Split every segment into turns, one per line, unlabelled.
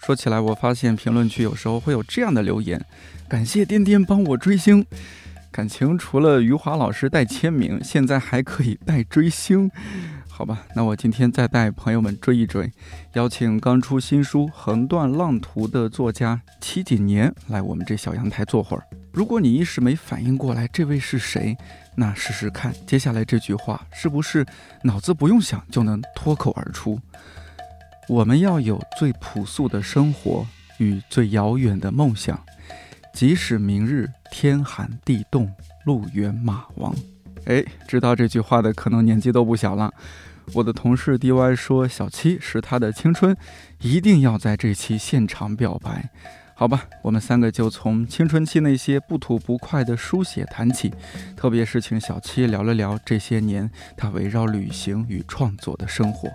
说起来，我发现评论区有时候会有这样的留言：感谢颠颠帮我追星。感情除了余华老师带签名，现在还可以带追星。好吧，那我今天再带朋友们追一追，邀请刚出新书《横断浪途》的作家七锦年来我们这小阳台坐会儿。如果你一时没反应过来这位是谁，那试试看接下来这句话是不是脑子不用想就能脱口而出。我们要有最朴素的生活与最遥远的梦想，即使明日天寒地冻，路远马亡。哎，知道这句话的可能年纪都不小了。我的同事 DY 说，小七是他的青春，一定要在这期现场表白。好吧，我们三个就从青春期那些不吐不快的书写谈起，特别是请小七聊了聊这些年他围绕旅行与创作的生活。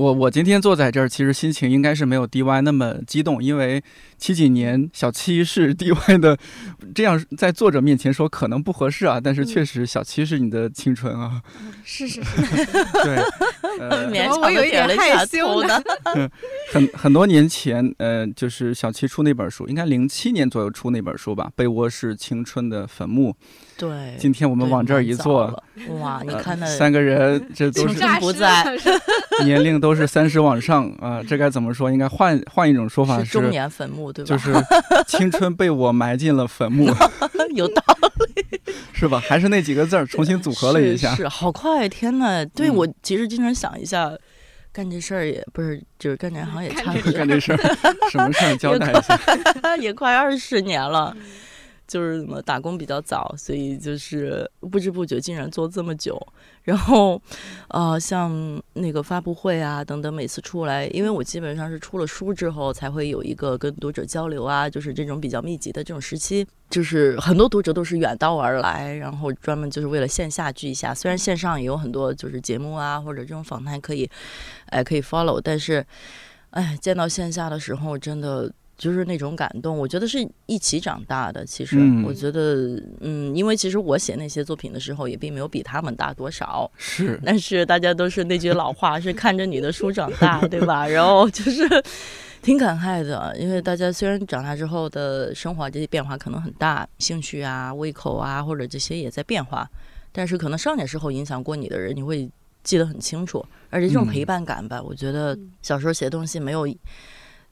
我我今天坐在这儿，其实心情应该是没有 DY 那么激动，因为七几年小七是 DY 的，这样在作者面前说可能不合适啊，但是确实小七是你的青春啊，
是是是，
对，
呃，我有一点害羞呢。
很很多年前，呃，就是小七出那本书，应该零七年左右出那本书吧，《被窝是青春的坟墓》。
对，
今天我们往这儿一坐，
哇，你看那
三个人，这都是
不在，
年龄都是三十往上啊，这该怎么说？应该换换一种说法
是中年坟墓，对吧？
就是青春被我埋进了坟墓，
有道理，
是吧？还是那几个字儿，重新组合了一下，
是好快，天呐，对我其实经常想一下，干这事儿也不是，就是干这行也差不多，
干这事儿什么事儿交代一下，
也快二十年了。就是怎么打工比较早，所以就是不知不觉竟然做这么久。然后，呃，像那个发布会啊等等，每次出来，因为我基本上是出了书之后才会有一个跟读者交流啊，就是这种比较密集的这种时期，就是很多读者都是远道而来，然后专门就是为了线下聚一下。虽然线上也有很多就是节目啊或者这种访谈可以，哎可以 follow，但是，哎见到线下的时候真的。就是那种感动，我觉得是一起长大的。其实，我觉得，嗯，因为其实我写那些作品的时候，也并没有比他们大多少。
是，
但是大家都是那句老话，是看着你的书长大，对吧？然后就是挺感慨的，因为大家虽然长大之后的生活这些变化可能很大，兴趣啊、胃口啊，或者这些也在变化，但是可能少年时候影响过你的人，你会记得很清楚。而且这种陪伴感吧，我觉得小时候写东西没有。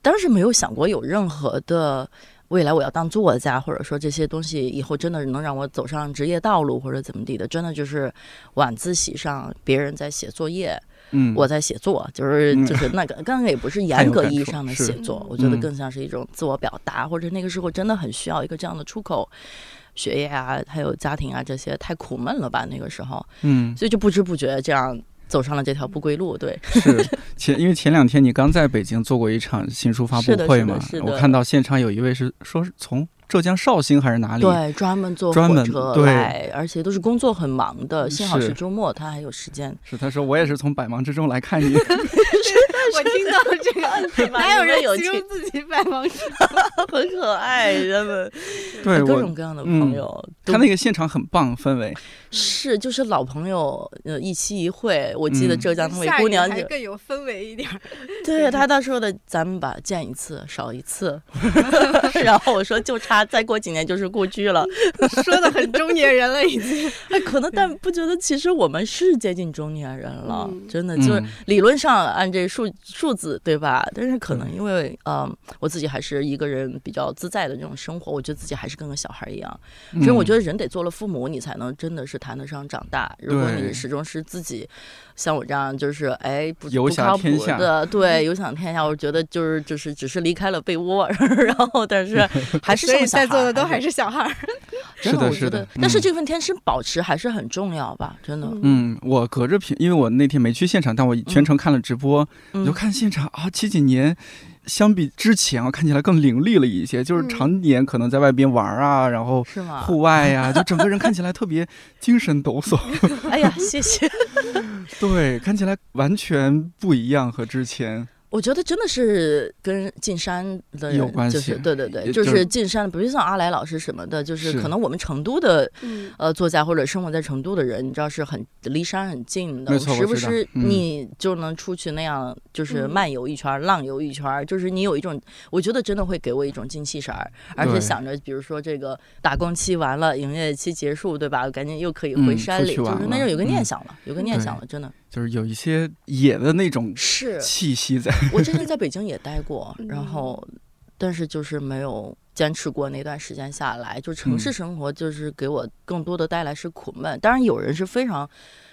当时没有想过有任何的未来，我要当作家，或者说这些东西以后真的能让我走上职业道路，或者怎么地的，真的就是晚自习上别人在写作业，嗯，我在写作，就是就是那个，刚刚也不是严格意义上的写作，我觉得更像是一种自我表达，或者那个时候真的很需要一个这样的出口。学业啊，还有家庭啊，这些太苦闷了吧？那个时候，嗯，所以就不知不觉这样。走上了这条不归路，对，
是前因为前两天你刚在北京做过一场新书发布会嘛，我看到现场有一位是说是从。浙江绍兴还是哪里？
对，专门坐
火
车来，而且都是工作很忙的。幸好是周末，他还有时间。
是，他说我也是从百忙之中来看你。
我听到这个，哪有人形容自己百忙之中？
很可爱，人们
对
各种各样的朋友。
他那个现场很棒，氛围
是就是老朋友呃一期一会。我记得浙江那位姑娘
就更有氛围一点。
对他他说的，咱们吧见一次少一次。然后我说就差。再过几年就是故居了，
说的很中年人了已经。
哎，可能 但不觉得，其实我们是接近中年人了，真的就是理论上按这数数字对吧？但是可能因为呃，我自己还是一个人比较自在的这种生活，我觉得自己还是跟个小孩一样。所以我觉得人得做了父母，你才能真的是谈得上长大。如果你始终是自己。像我这样就是哎不不靠谱的，对，有享天下。我觉得就是就是只是离开了被窝，然后但是 还是剩在
座的都还是小孩儿。
是的，是的。
但是这份天生保持还是很重要吧？真的。
嗯，我隔着屏，因为我那天没去现场，但我全程看了直播，我就看现场啊，七几年。相比之前啊，看起来更凌厉了一些，就是常年可能在外边玩啊，然后户外呀，就整个人看起来特别精神抖擞。
哎呀，谢谢。
对，看起来完全不一样和之前。
我觉得真的是跟进山的
有关
系，对对对，就是进山，比如像阿来老师什么的，就是可能我们成都的呃作家或者生活在成都的人，你知道是很离山很近的，时不时你就能出去那样，就是漫游一圈、浪游一圈，就是你有一种，我觉得真的会给我一种精气神儿，而且想着，比如说这个打工期完了，营业期结束，对吧？赶紧又可以回山里，就是那种有个念想了，有个念想了，真的。
就是有一些野的那种
是
气息在。
我之前在北京也待过，然后，但是就是没有坚持过那段时间下来。就城市生活，就是给我更多的带来是苦闷。当然，有人是非常。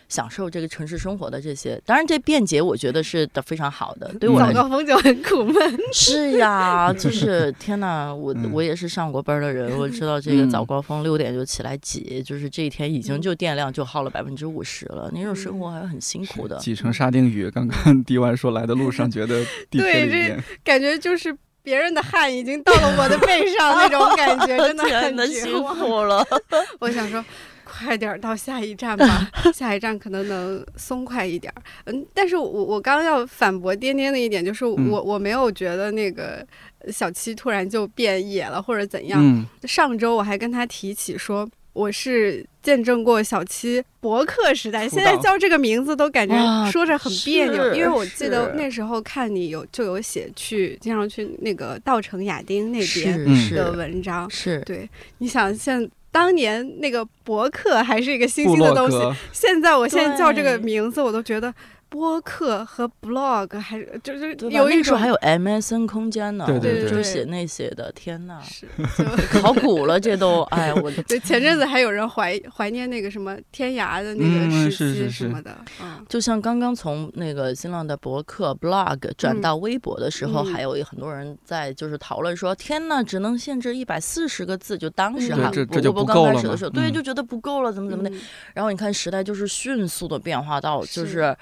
享受这个城市生活的这些，当然这便捷我觉得是的非常好的。对我
早高峰就很苦闷。
是呀，就 是天哪，我我也是上过班的人，我知道这个早高峰六点就起来挤，就是这一天已经就电量就耗了百分之五十了，那种生活还是很辛苦的。
挤成沙丁鱼，刚刚 迪完说来的路上觉得地铁里面
感觉就是别人的汗已经到了我的背上那种感觉，真的很
辛苦了。
我想说。快点到下一站吧，下一站可能能松快一点儿。嗯，但是我我刚要反驳颠颠的一点就是，我我没有觉得那个小七突然就变野了或者怎样。上周我还跟他提起说，我是见证过小七博客时代，现在叫这个名字都感觉说着很别扭，因为我记得那时候看你有就有写去经常去那个稻城亚丁那边的文章，
是
对，你想现。当年那个博客还是一个新兴的东西，现在我现在叫这个名字，我都觉得。播客和 blog 还是就是有一种
还有 MSN 空间呢，
对对
对，就写那些的，天哪，是考古了，这都 哎我
对前阵子还有人怀怀念那个什么天涯的那个时期什么的，
嗯，就像刚刚从那个新浪的博客 blog 转到微博的时候，还有很多人在就是讨论说，天呐，只能限制一百四十个字，就当时哈，
这
博刚开始的时候，对，就觉得不够了，怎么怎么的，然后你看时代就是迅速的变化到就是。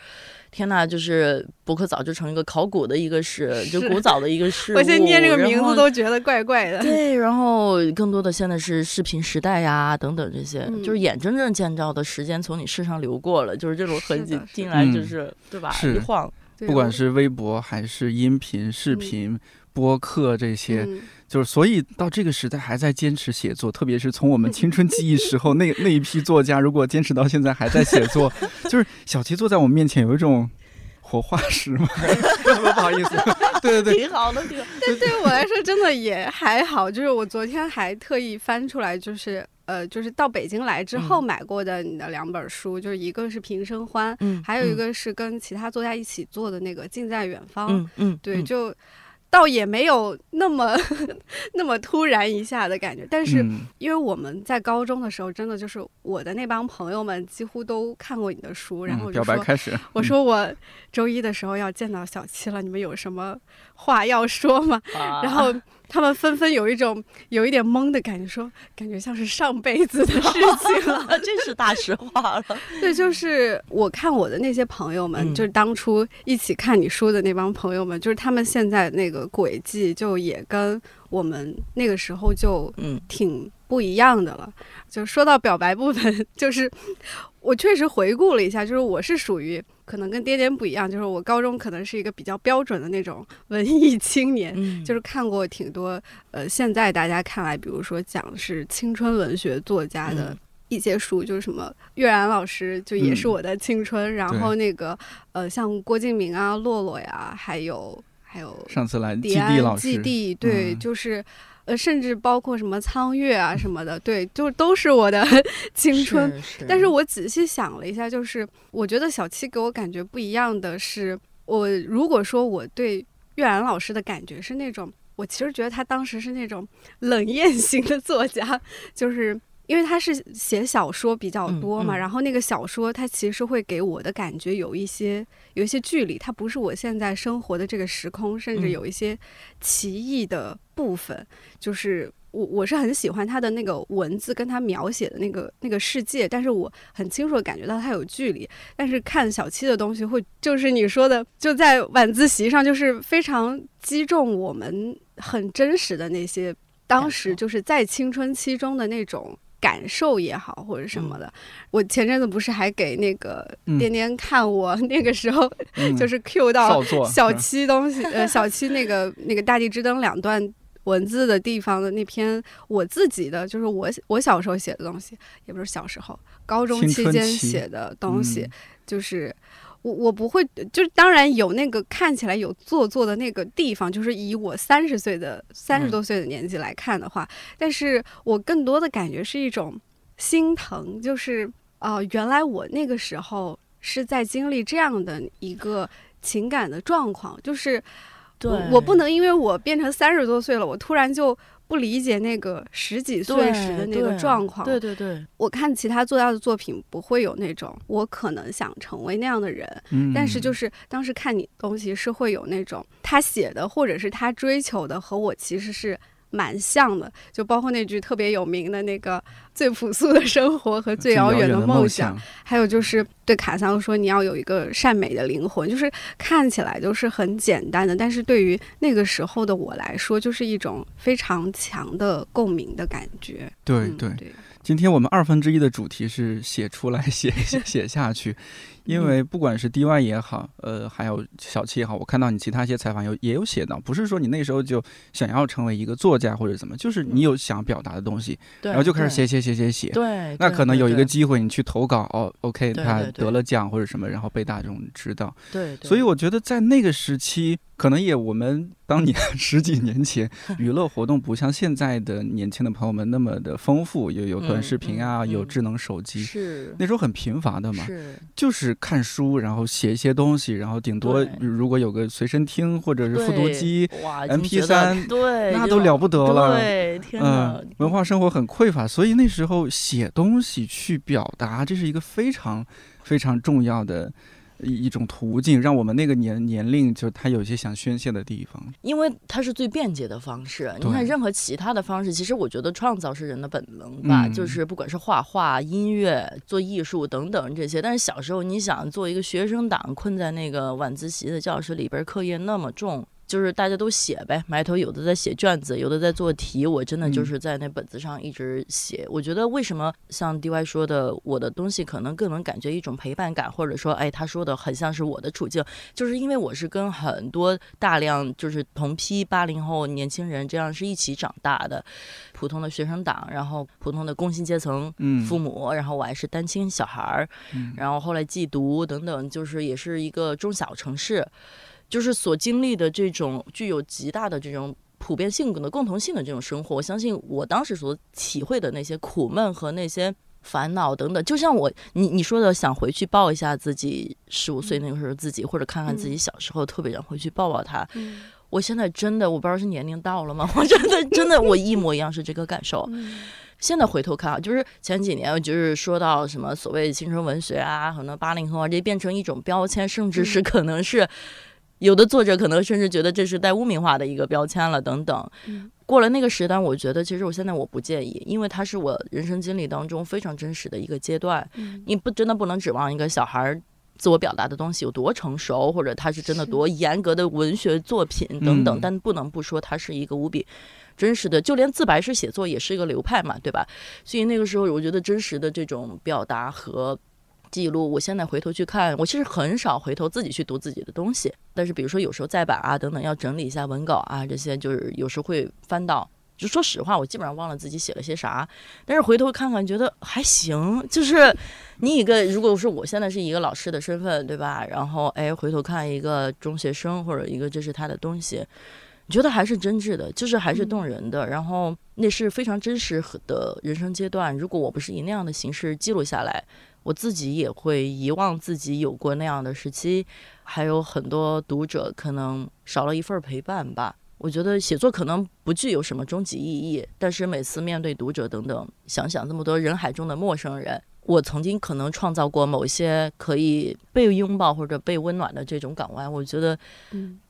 天呐，就是博客早就成一个考古的一个事，就古早的一个事
我现在念这个名字都觉得怪怪的。
对，然后更多的现在是视频时代呀，等等这些，就是眼睁睁见着的时间从你身上流过了，就是这种痕迹进来，就是对吧？一晃，
不管是微博还是音频、视频、播客这些。就是，所以到这个时代还在坚持写作，特别是从我们青春记忆时候那那一批作家，如果坚持到现在还在写作，就是小齐坐在我们面前有一种活化石吗？不好意思，对对对，
挺好的，挺好。
但对 于我来说，真的也还好。就是我昨天还特意翻出来，就是呃，就是到北京来之后买过的你的两本书，就是一个是平生欢，嗯，还有一个是跟其他作家一起做的那个近在远方，
嗯嗯，
对，就。倒也没有那么 那么突然一下的感觉，但是因为我们在高中的时候，真的就是我的那帮朋友们几乎都看过你的书，然后
表白开始，
我说我周一的时候要见到小七了，你们有什么话要说吗？然后。他们纷纷有一种有一点懵的感觉，说感觉像是上辈子的事情了，
这是大实话了。
对，就是我看我的那些朋友们，就是当初一起看你书的那帮朋友们，就是他们现在那个轨迹，就也跟我们那个时候就嗯挺不一样的了。就说到表白部分，就是我确实回顾了一下，就是我是属于。可能跟爹爹不一样，就是我高中可能是一个比较标准的那种文艺青年，就是看过挺多呃，现在大家看来，比如说讲是青春文学作家的一些书，就是什么岳然老师就也是我的青春，然后那个呃像郭敬明啊、洛洛呀，还有还有
上次来
迪
安老师，
季地对，就是。呃，甚至包括什么苍月啊什么的，对，就都是我的 青春。但是我仔细想了一下，就是我觉得小七给我感觉不一样的是，我如果说我对月然老师的感觉是那种，我其实觉得他当时是那种冷艳型的作家，就是。因为他是写小说比较多嘛，然后那个小说它其实会给我的感觉有一些有一些距离，它不是我现在生活的这个时空，甚至有一些奇异的部分。就是我我是很喜欢他的那个文字跟他描写的那个那个世界，但是我很清楚的感觉到他有距离。但是看小七的东西，会就是你说的，就在晚自习上，就是非常击中我们很真实的那些当时就是在青春期中的那种。感受也好，或者什么的，我前阵子不是还给那个颠颠看我 那个时候，就是 Q 到小七东西，呃，小七那个那个《大地之灯》两段文字的地方的那篇我自己的，就是我我小时候写的东西，也不是小时候，高中期间写的东西，就是。我我不会，就是当然有那个看起来有做作的那个地方，就是以我三十岁的三十多岁的年纪来看的话，但是我更多的感觉是一种心疼，就是啊，原来我那个时候是在经历这样的一个情感的状况，就是我我不能因为我变成三十多岁了，我突然就。不理解那个十几岁时的那个状况。
对对对，
我看其他作家的作品不会有那种我可能想成为那样的人，但是就是当时看你东西是会有那种他写的或者是他追求的和我其实是。蛮像的，就包括那句特别有名的那个“最朴素的生活和最遥远的梦想”，还有就是对卡桑说你要有一个善美的灵魂，就是看起来都是很简单的，但是对于那个时候的我来说，就是一种非常强的共鸣的感觉。
对对对，今天我们二分之一的主题是写出来，写写写下去。因为不管是 DY 也好，呃，还有小七也好，我看到你其他一些采访有也有写到，不是说你那时候就想要成为一个作家或者怎么，就是你有想表达的东西，然后就开始写写写写写。
对。
那可能有一个机会你去投稿，哦，OK，他得了奖或者什么，然后被大众知道。
对。
所以我觉得在那个时期。可能也，我们当年 十几年前，娱乐活动不像现在的年轻的朋友们那么的丰富，有有短视频啊，有智能手机，
是
那时候很贫乏的嘛，
是
就是看书，然后写一些东西，然后顶多如果有个随身听或者是复读机，M P 三，
对，
那都了不得了，
对，天嗯，
文化生活很匮乏，所以那时候写东西去表达，这是一个非常非常重要的。一一种途径，让我们那个年年龄，就他有一些想宣泄的地方，
因为它是最便捷的方式。你看，任何其他的方式，其实我觉得创造是人的本能吧，就是不管是画画、音乐、做艺术等等这些。但是小时候，你想做一个学生党，困在那个晚自习的教室里边，课业那么重。就是大家都写呗，埋头有的在写卷子，有的在做题。我真的就是在那本子上一直写。我觉得为什么像 DY 说的，我的东西可能更能感觉一种陪伴感，或者说，哎，他说的很像是我的处境，就是因为我是跟很多大量就是同批八零后年轻人这样是一起长大的，普通的学生党，然后普通的工薪阶层父母，然后我还是单亲小孩儿，然后后来寄读等等，就是也是一个中小城市。就是所经历的这种具有极大的这种普遍性的共同性的这种生活，我相信我当时所体会的那些苦闷和那些烦恼等等，就像我你你说的想回去抱一下自己十五岁那个时候自己，或者看看自己小时候，特别想回去抱抱他。我现在真的我不知道是年龄到了吗？我真的真的我一模一样是这个感受。现在回头看啊，就是前几年就是说到什么所谓青春文学啊，很多八零后啊，这变成一种标签，甚至是可能是。有的作者可能甚至觉得这是带污名化的一个标签了，等等。过了那个时代，我觉得其实我现在我不介意，因为它是我人生经历当中非常真实的一个阶段。你不真的不能指望一个小孩自我表达的东西有多成熟，或者他是真的多严格的文学作品等等，但不能不说它是一个无比真实的，就连自白式写作也是一个流派嘛，对吧？所以那个时候，我觉得真实的这种表达和。记录，我现在回头去看，我其实很少回头自己去读自己的东西。但是比如说有时候再版啊等等，要整理一下文稿啊，这些就是有时候会翻到。就说实话，我基本上忘了自己写了些啥。但是回头看看，觉得还行。就是你一个，如果说我现在是一个老师的身份，对吧？然后哎，回头看一个中学生或者一个这是他的东西，觉得还是真挚的，就是还是动人的。然后那是非常真实的人生阶段。如果我不是以那样的形式记录下来。我自己也会遗忘自己有过那样的时期，还有很多读者可能少了一份陪伴吧。我觉得写作可能不具有什么终极意义，但是每次面对读者等等，想想这么多人海中的陌生人，我曾经可能创造过某些可以被拥抱或者被温暖的这种港湾，我觉得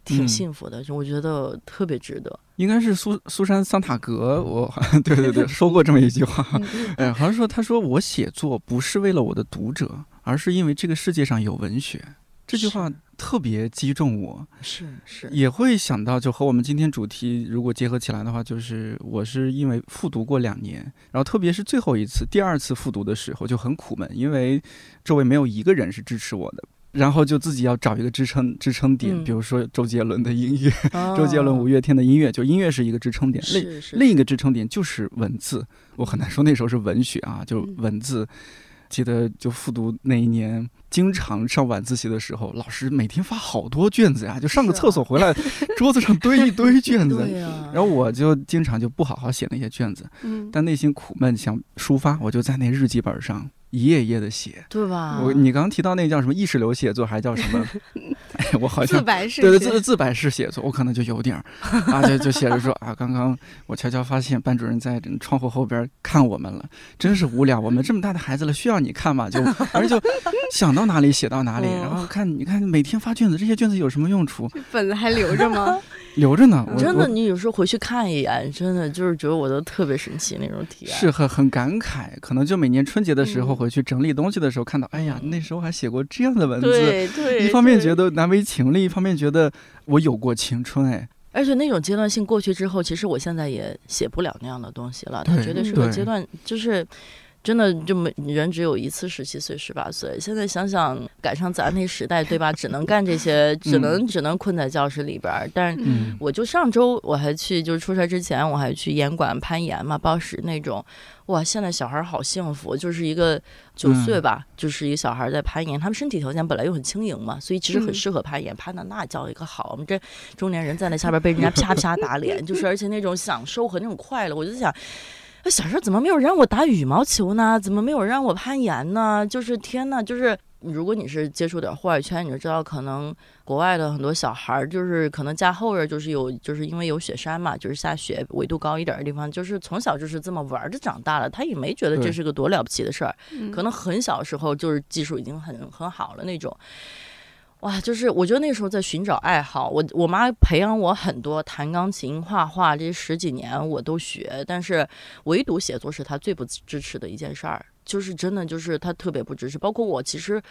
挺幸福的，就我觉得特别值得。
应该是苏苏珊桑塔格，我 对对对说过这么一句话，哎，好像说他说我写作不是为了我的读者，而是因为这个世界上有文学。这句话特别击中我，
是是，
也会想到，就和我们今天主题如果结合起来的话，就是我是因为复读过两年，然后特别是最后一次、第二次复读的时候就很苦闷，因为周围没有一个人是支持我的，然后就自己要找一个支撑支撑点，比如说周杰伦的音乐，周杰伦、五月天的音乐，就音乐是一个支撑点，另另一个支撑点就是文字，我很难说那时候是文学啊，就文字。记得就复读那一年，经常上晚自习的时候，老师每天发好多卷子呀，就上个厕所回来，桌子上堆一堆卷子。然后我就经常就不好好写那些卷子，但内心苦闷想抒发，我就在那日记本上。一页一页的写，
对吧？
我你刚刚提到那个叫什么意识流写作，还叫什么？我好像
自白式，
对对自自白式写作，我可能就有点儿啊，就就写着说啊，刚刚我悄悄发现班主任在窗户后边看我们了，真是无聊。我们这么大的孩子了，需要你看吗？就反正就想到哪里写到哪里，然后看你看每天发卷子，这些卷子有什么用处？
本子还留着吗？
留着呢，
真的，你有时候回去看一眼，真的就是觉得我都特别神奇那种体验，
是很很感慨。可能就每年春节的时候回去整理东西的时候，看到，哎呀，那时候还写过这样的文字，
对对，
一方面觉得难为情，另一方面觉得我有过青春，哎。
而且那种阶段性过去之后，其实我现在也写不了那样的东西了，它绝对是个阶段，就是。真的就没人只有一次十七岁十八岁。现在想想赶上咱那时代，对吧？只能干这些，只能只能困在教室里边儿。但是我就上周我还去，就是出差之前我还去严管攀岩嘛，报时那种。哇，现在小孩好幸福，就是一个九岁吧，就是一个小孩在攀岩。他们身体条件本来又很轻盈嘛，所以其实很适合攀岩，攀的那叫一个好。我们这中年人在那下边被人家啪啪打脸，就是而且那种享受和那种快乐，我就想。那小时候怎么没有让我打羽毛球呢？怎么没有让我攀岩呢？就是天呐，就是如果你是接触点户外圈，你就知道，可能国外的很多小孩儿，就是可能家后边就是有，就是因为有雪山嘛，就是下雪，纬度高一点的地方，就是从小就是这么玩着长大了，他也没觉得这是个多了不起的事儿，可能很小时候就是技术已经很很好了那种。哇，就是我觉得那时候在寻找爱好，我我妈培养我很多，弹钢琴、画画，这十几年我都学，但是唯独写作是她最不支持的一件事儿，就是真的就是她特别不支持。包括我，其实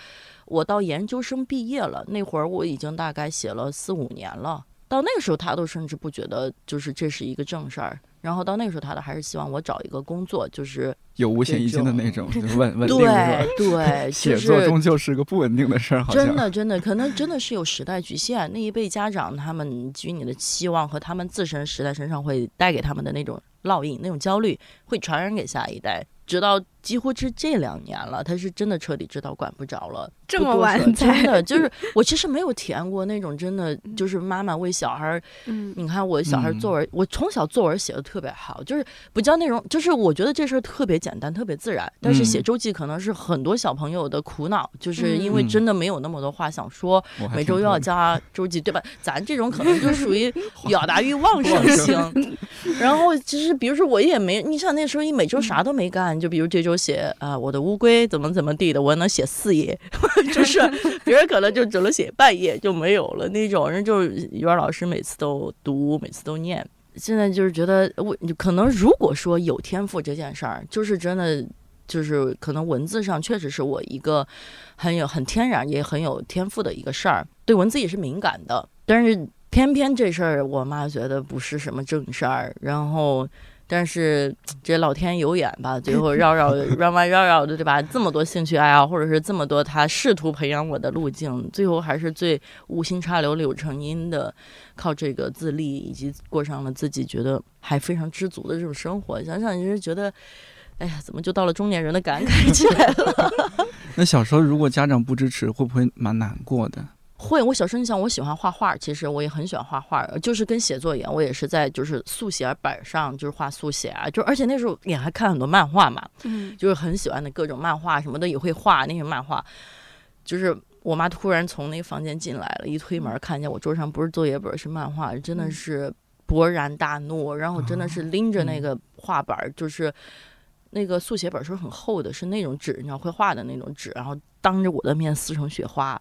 我到研究生毕业了那会儿，我已经大概写了四五年了，到那个时候她都甚至不觉得就是这是一个正事儿。然后到那个时候，他的还是希望我找一个工作，就是
有五险一金的那种，稳稳定
对对，
写作终究是个不稳定的事儿，好
像真的真的，可能真的是有时代局限。那一辈家长，他们给予你的期望和他们自身时代身上会带给他们的那种烙印、那种焦虑，会传染给下一代。直到几乎是这两年了，他是真的彻底知道管不着了。
这么晚
真的就是 我其实没有体验过那种真的就是妈妈为小孩儿，嗯，你看我小孩作文，我从小作文写的特别好，就是不叫内容，就是我觉得这事儿特别简单，特别自然。但是写周记可能是很多小朋友的苦恼，就是因为真的没有那么多话想说，每周又要加周记，对吧？咱这种可能就属于 表达欲旺盛型。然后其实比如说我也没，你像那时候一每周啥都没干，就比如这周写啊我的乌龟怎么怎么地的，我能写四页。就是别人可能就只能写半页就没有了那种人，就是语文老师每次都读，每次都念。现在就是觉得我可能如果说有天赋这件事儿，就是真的就是可能文字上确实是我一个很有很天然也很有天赋的一个事儿，对文字也是敏感的。但是偏偏这事儿我妈觉得不是什么正事儿，然后。但是 这老天有眼吧，最后 绕绕弯弯绕绕的，对吧？这么多兴趣爱好，或者是这么多他试图培养我的路径，最后还是最无心插柳柳成荫的，靠这个自立，以及过上了自己觉得还非常知足的这种生活。想想就是觉得，哎呀，怎么就到了中年人的感慨 起来了？
那小时候如果家长不支持，会不会蛮难过的？
会，我小时候你想，我喜欢画画，其实我也很喜欢画画，就是跟写作一样，我也是在就是速写本上就是画速写啊，就而且那时候也还看很多漫画嘛，嗯，就是很喜欢的各种漫画什么的也会画那些漫画，就是我妈突然从那个房间进来了，一推门看见我桌上不是作业本是漫画，真的是勃然大怒，然后真的是拎着那个画板就是。那个速写本是很厚的，是那种纸，你知道会画的那种纸，然后当着我的面撕成雪花。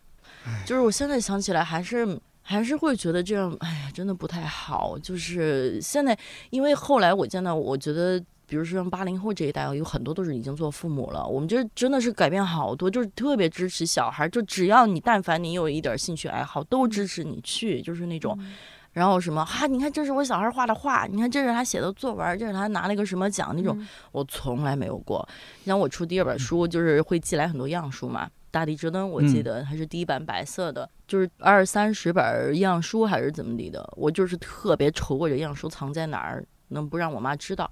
就是我现在想起来，还是还是会觉得这样，哎呀，真的不太好。就是现在，因为后来我见到，我觉得。比如说像八零后这一代，有很多都是已经做父母了。我们这真的是改变好多，就是特别支持小孩，就只要你但凡你有一点兴趣爱好，都支持你去，就是那种。然后什么哈，你看这是我小孩画的画，你看这是他写的作文，这是他拿了一个什么奖那种，我从来没有过。像我出第二本书，就是会寄来很多样书嘛，《大地之灯》，我记得它是第一版白色的，就是二三十本样书还是怎么地的，我就是特别愁我这样书藏在哪儿，能不让我妈知道。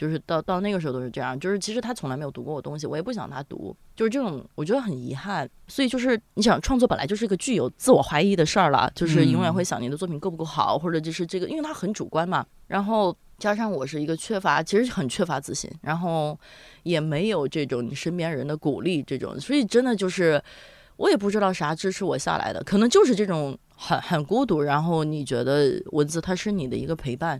就是到到那个时候都是这样，就是其实他从来没有读过我东西，我也不想他读，就是这种我觉得很遗憾。所以就是你想创作本来就是一个具有自我怀疑的事儿了，就是永远会想你的作品够不够好，或者就是这个，因为它很主观嘛。然后加上我是一个缺乏，其实很缺乏自信，然后也没有这种你身边人的鼓励，这种，所以真的就是我也不知道啥支持我下来的，可能就是这种很很孤独，然后你觉得文字它是你的一个陪伴。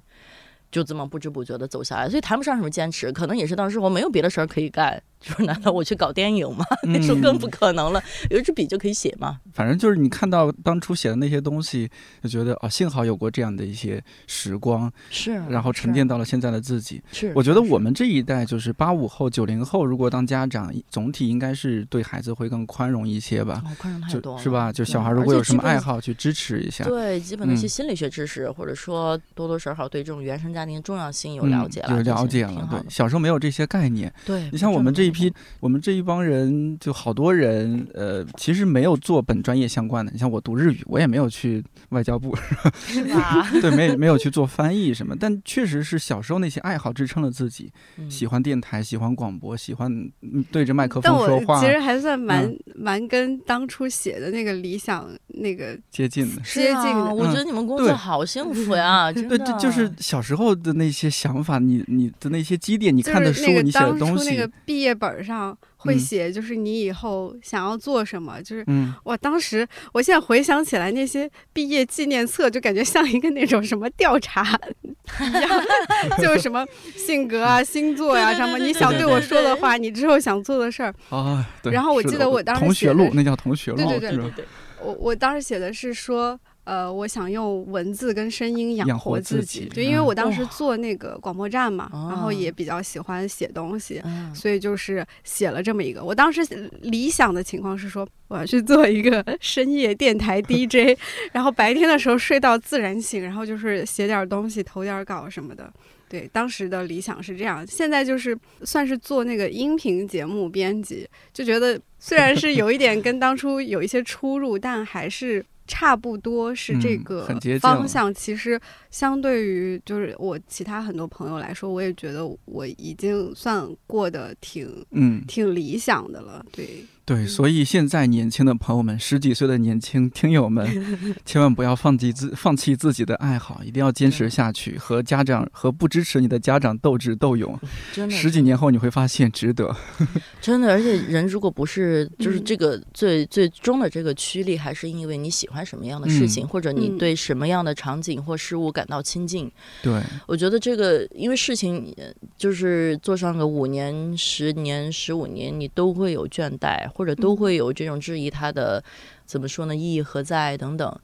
就这么不知不觉的走下来，所以谈不上什么坚持，可能也是当时我没有别的事儿可以干。就是难道我去搞电影吗？那时候更不可能了，有一支笔就可以写嘛？
反正就是你看到当初写的那些东西，就觉得哦，幸好有过这样的一些时光，
是，
然后沉淀到了现在的自己。
是，
我觉得我们这一代就是八五后、九零后，如果当家长，总体应该是对孩子会更宽容一些吧？
宽容太多，
是吧？就小孩如果有什么爱好，去支持一下。
对，基本的一些心理学知识，或者说多多少少对这种原生家庭重要性有了解了，
有了解了。对，小时候没有这些概念。
对，
你像我们这一批，我们这。一帮人就好多人，呃，其实没有做本专业相关的。你像我读日语，我也没有去外交部，
是吧？
对，没没有去做翻译什么。但确实是小时候那些爱好支撑了自己，喜欢电台，喜欢广播，喜欢对着麦克风说话。
其实还算蛮蛮跟当初写的那个理想那个
接近的，
接近的。
我觉得你们工作好幸福呀！
对，这就是小时候的那些想法，你你的那些积淀，你看的书，你写的东西，
那个毕业本上。会写，就是你以后想要做什么，就是我当时，我现在回想起来那些毕业纪念册，就感觉像一个那种什么调查一样，就是什么性格啊、星座呀什么，你想对我说的话，你之后想做的事儿
啊。
然后我记得我当时
同学录，那叫同学录，
对对对对。我我当时写的是说。呃，我想用文字跟声音养活自己，就因为我当时做那个广播站嘛，然后也比较喜欢写东西，所以就是写了这么一个。我当时理想的情况是说，我要去做一个 深夜电台 DJ，然后白天的时候睡到自然醒，然后就是写点东西、投点稿什么的。对，当时的理想是这样。现在就是算是做那个音频节目编辑，就觉得虽然是有一点跟当初有一些出入，但还是。差不多是这个方向，其实相对于就是我其他很多朋友来说，我也觉得我已经算过得挺嗯。挺理想的了，对。
对，所以现在年轻的朋友们，十几岁的年轻听友们，千万不要放弃自放弃自己的爱好，一定要坚持下去，和家长和不支持你的家长斗智斗勇。
真的，
十几年后你会发现值得。
真的，而且人如果不是就是这个最最终的这个驱力，还是因为你喜欢什么样的事情，或者你对什么样的场景或事物感到亲近。
对，
我觉得这个因为事情就是做上个五年、十年、十五年，你都会有倦怠。或者都会有这种质疑，它的怎么说呢？意义何在等等。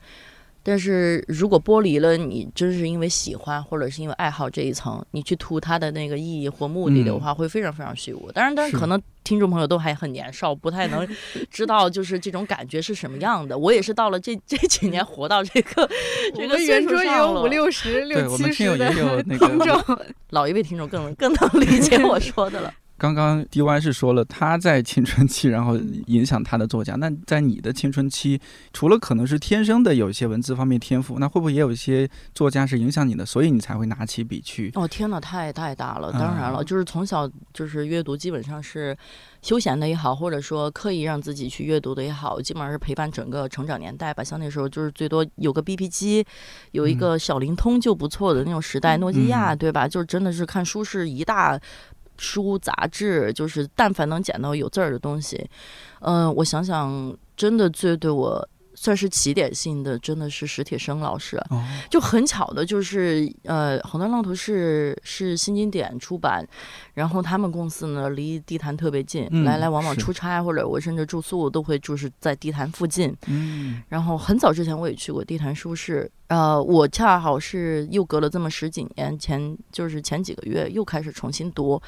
但是如果剥离了你，真是因为喜欢或者是因为爱好这一层，你去图它的那个意义或目的的话，会非常非常虚无。当然，但是可能听众朋友都还很年少，不太能 知道就是这种感觉是什么样的。我也是到了这这几年活到这个这个
圆桌也有五六十、六七十的 听众，
老一辈听众更更能理解我说的了。
刚刚 D Y 是说了他在青春期，然后影响他的作家。那在你的青春期，除了可能是天生的有一些文字方面天赋，那会不会也有一些作家是影响你的，所以你才会拿起笔去？
哦，天哪，太太大了！当然了，就是从小就是阅读，基本上是休闲的也好，或者说刻意让自己去阅读的也好，基本上是陪伴整个成长年代吧。像那时候就是最多有个 B P 机，有一个小灵通就不错的那种时代，诺基亚对吧？就是真的是看书是一大。书杂志就是，但凡能捡到有字儿的东西，嗯，我想想，真的最对我算是起点性的，真的是史铁生老师。就很巧的，就是呃，横断浪图是是新经典出版，然后他们公司呢离地坛特别近，来来往往出差或者我甚至住宿都会就是在地坛附近。嗯，然后很早之前我也去过地坛书室。呃，我恰好是又隔了这么十几年前，就是前几个月又开始重新读，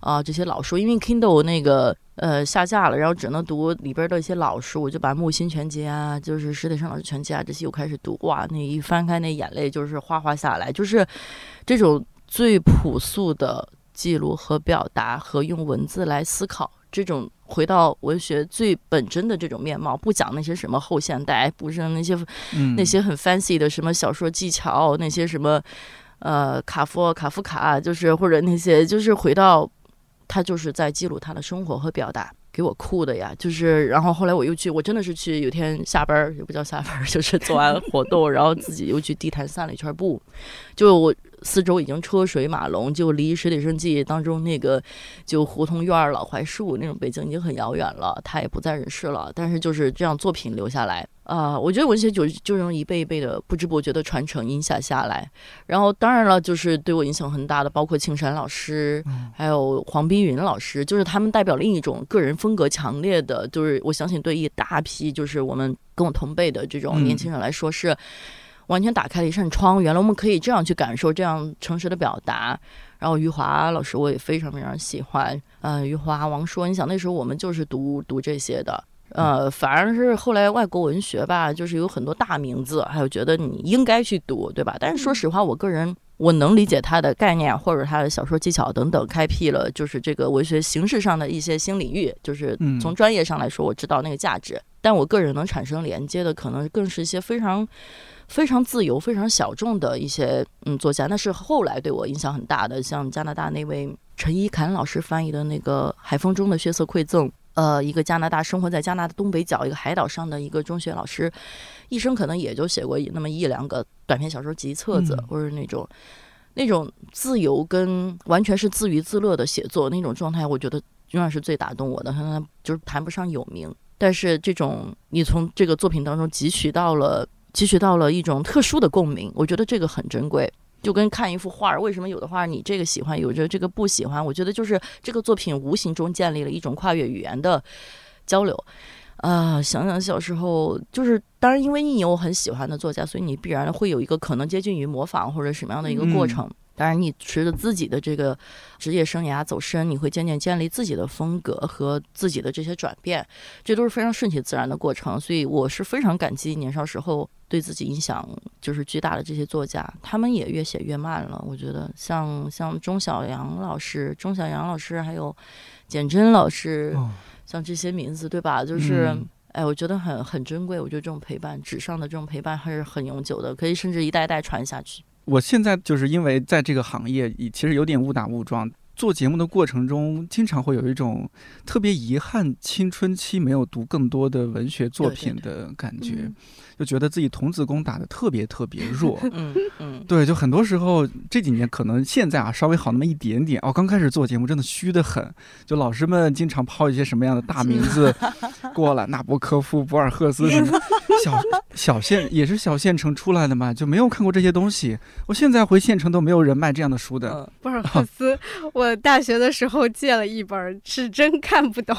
啊，这些老书，因为 Kindle 那个呃下架了，然后只能读里边的一些老书，我就把木心全集啊，就是史铁生老师全集啊这些又开始读，哇，那一翻开那眼泪就是哗哗下来，就是这种最朴素的记录和表达和用文字来思考这种。回到文学最本真的这种面貌，不讲那些什么后现代，不是那些那些很 fancy 的什么小说技巧，那些什么呃卡夫卡夫卡，就是或者那些，就是回到他就是在记录他的生活和表达，给我酷的呀！就是然后后来我又去，我真的是去有天下班也不叫下班，就是做完活动，然后自己又去地坛散了一圈步，就我。四周已经车水马龙，就离《水里生记》当中那个就胡同院老槐树那种北京已经很遥远了，他也不在人世了。但是就是这样作品留下来啊，我觉得文学就就能一辈一辈的不知不觉的传承影响下来。然后当然了，就是对我影响很大的，包括庆山老师，还有黄碧云老师，就是他们代表另一种个人风格强烈的，就是我相信对一大批就是我们跟我同辈的这种年轻人来说是。完全打开了一扇窗，原来我们可以这样去感受这样诚实的表达。然后余华老师我也非常非常喜欢，呃，余华、王朔，你想那时候我们就是读读这些的，呃，反而是后来外国文学吧，就是有很多大名字，还有觉得你应该去读，对吧？但是说实话，我个人我能理解他的概念或者他的小说技巧等等，开辟了就是这个文学形式上的一些新领域，就是从专业上来说，我知道那个价值。但我个人能产生连接的，可能更是一些非常。非常自由、非常小众的一些嗯作家，那是后来对我影响很大的，像加拿大那位陈一侃老师翻译的那个《海风中的血色馈赠》，呃，一个加拿大生活在加拿大东北角一个海岛上的一个中学老师，一生可能也就写过那么一两个短篇小说集册子，或者那种那种自由跟完全是自娱自乐的写作那种状态，我觉得永远是最打动我的。他就是谈不上有名，但是这种你从这个作品当中汲取到了。汲取到了一种特殊的共鸣，我觉得这个很珍贵，就跟看一幅画儿，为什么有的画儿你这个喜欢，有着这个不喜欢？我觉得就是这个作品无形中建立了一种跨越语言的交流。啊，想想小时候，就是当然因为你有很喜欢的作家，所以你必然会有一个可能接近于模仿或者什么样的一个过程。当然，你随着自己的这个职业生涯走深，你会渐渐建立自己的风格和自己的这些转变，这都是非常顺其自然的过程。所以，我是非常感激年少时候对自己影响就是巨大的这些作家，他们也越写越慢了。我觉得像像钟晓阳老师、钟晓阳老师，还有简真老师，像这些名字，对吧？就是哎，我觉得很很珍贵。我觉得这种陪伴，纸上的这种陪伴还是很永久的，可以甚至一代代传下去。
我现在就是因为在这个行业，其实有点误打误撞。做节目的过程中，经常会有一种特别遗憾，青春期没有读更多的文学作品的感觉。就觉得自己童子功打得特别特别弱，
嗯嗯，
对，就很多时候这几年可能现在啊稍微好那么一点点哦。刚开始做节目真的虚得很，就老师们经常抛一些什么样的大名字 过来，纳博科夫、博尔赫斯什么小小县也是小县城出来的嘛，就没有看过这些东西。我现在回县城都没有人卖这样的书的。
博尔赫斯，我大学的时候借了一本，是真看不懂。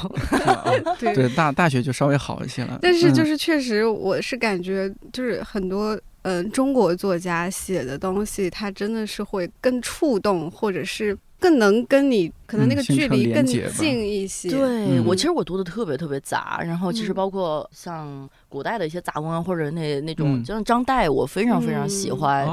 对，大大学就稍微好一些了。
但是就是确实，我是感觉。觉就是很多嗯，中国作家写的东西，他真的是会更触动，或者是更能跟你可能那个距离更近一些。
对我其实我读的特别特别杂，然后其实包括像古代的一些杂文或者那那种，就像张岱，我非常非常喜欢。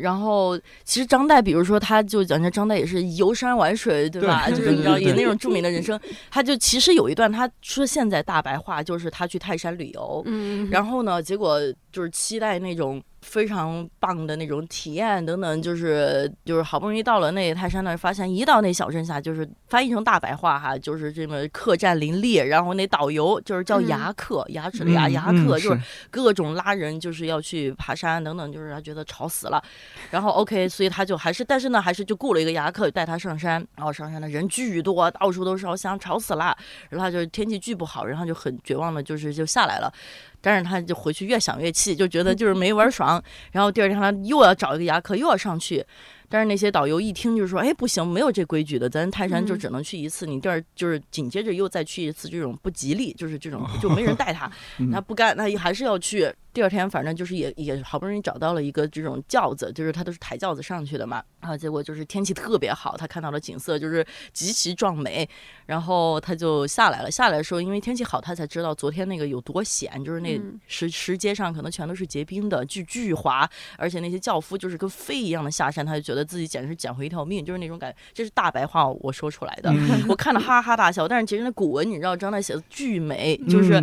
然后，其实张岱，比如说，他就讲这张岱也是游山玩水，对吧？就是你知道，以那种著名的人生，他就其实有一段，他说现在大白话就是他去泰山旅游，嗯，然后呢，结果就是期待那种。非常棒的那种体验等等，就是就是好不容易到了那泰山那儿，发现一到那小镇下，就是翻译成大白话哈，就是这么客栈林立，然后那导游就是叫牙客，牙齿的牙牙客，就是各种拉人，就是要去爬山等等，就是他觉得吵死了。然后 OK，所以他就还是，但是呢，还是就雇了一个牙客带他上山，然后上山的人巨多，到处都烧香，吵死了。然后他就天气巨不好，然后就很绝望的，就是就下来了。但是他就回去越想越气，就觉得就是没玩爽。然后第二天他又要找一个牙科，又要上去。但是那些导游一听就是说，哎，不行，没有这规矩的，咱泰山就只能去一次。你这儿就是紧接着又再去一次，这种不吉利，就是这种 就没人带他，他不干，那还是要去。第二天反正就是也也好不容易找到了一个这种轿子，就是他都是抬轿子上去的嘛。啊，结果就是天气特别好，他看到了景色就是极其壮美，然后他就下来了。下来的时候，因为天气好，他才知道昨天那个有多险，就是那石石阶上可能全都是结冰的，巨巨滑，而且那些轿夫就是跟飞一样的下山，他就觉得自己简直是捡回一条命，就是那种感觉。这是大白话我说出来的，我看了哈哈大笑。但是其实那古文你知道，张岱写的巨美，就是。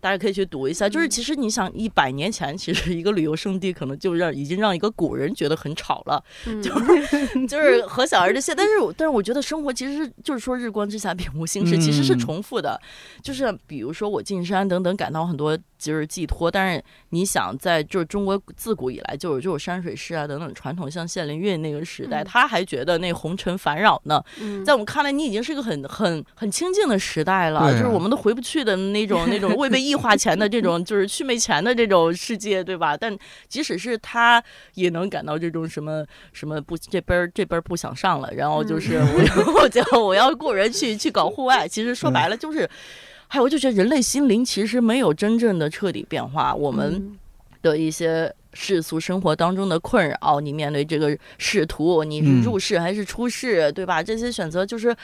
大家可以去读一下，就是其实你想一百年前，其实一个旅游胜地可能就让已经让一个古人觉得很吵了，就是就是和小儿这些。但是但是我觉得生活其实是就是说日光之下并无新事，其实是重复的。就是比如说我进山等等，感到很多就是寄托。但是你想在就是中国自古以来就有就有山水诗啊等等传统，像谢灵运那个时代，他还觉得那红尘烦扰呢。在我们看来，你已经是一个很很很清静的时代了，就是我们都回不去的那种那种未被。异化前的这种就是去没钱的这种世界，对吧？但即使是他也能感到这种什么什么不这边儿这边儿不想上了，然后就是我 我就我要雇人去去搞户外。其实说白了就是，还有我就觉得人类心灵其实没有真正的彻底变化。我们的一些世俗生活当中的困扰，你面对这个仕途，你是入世还是出世，对吧？这些选择就是。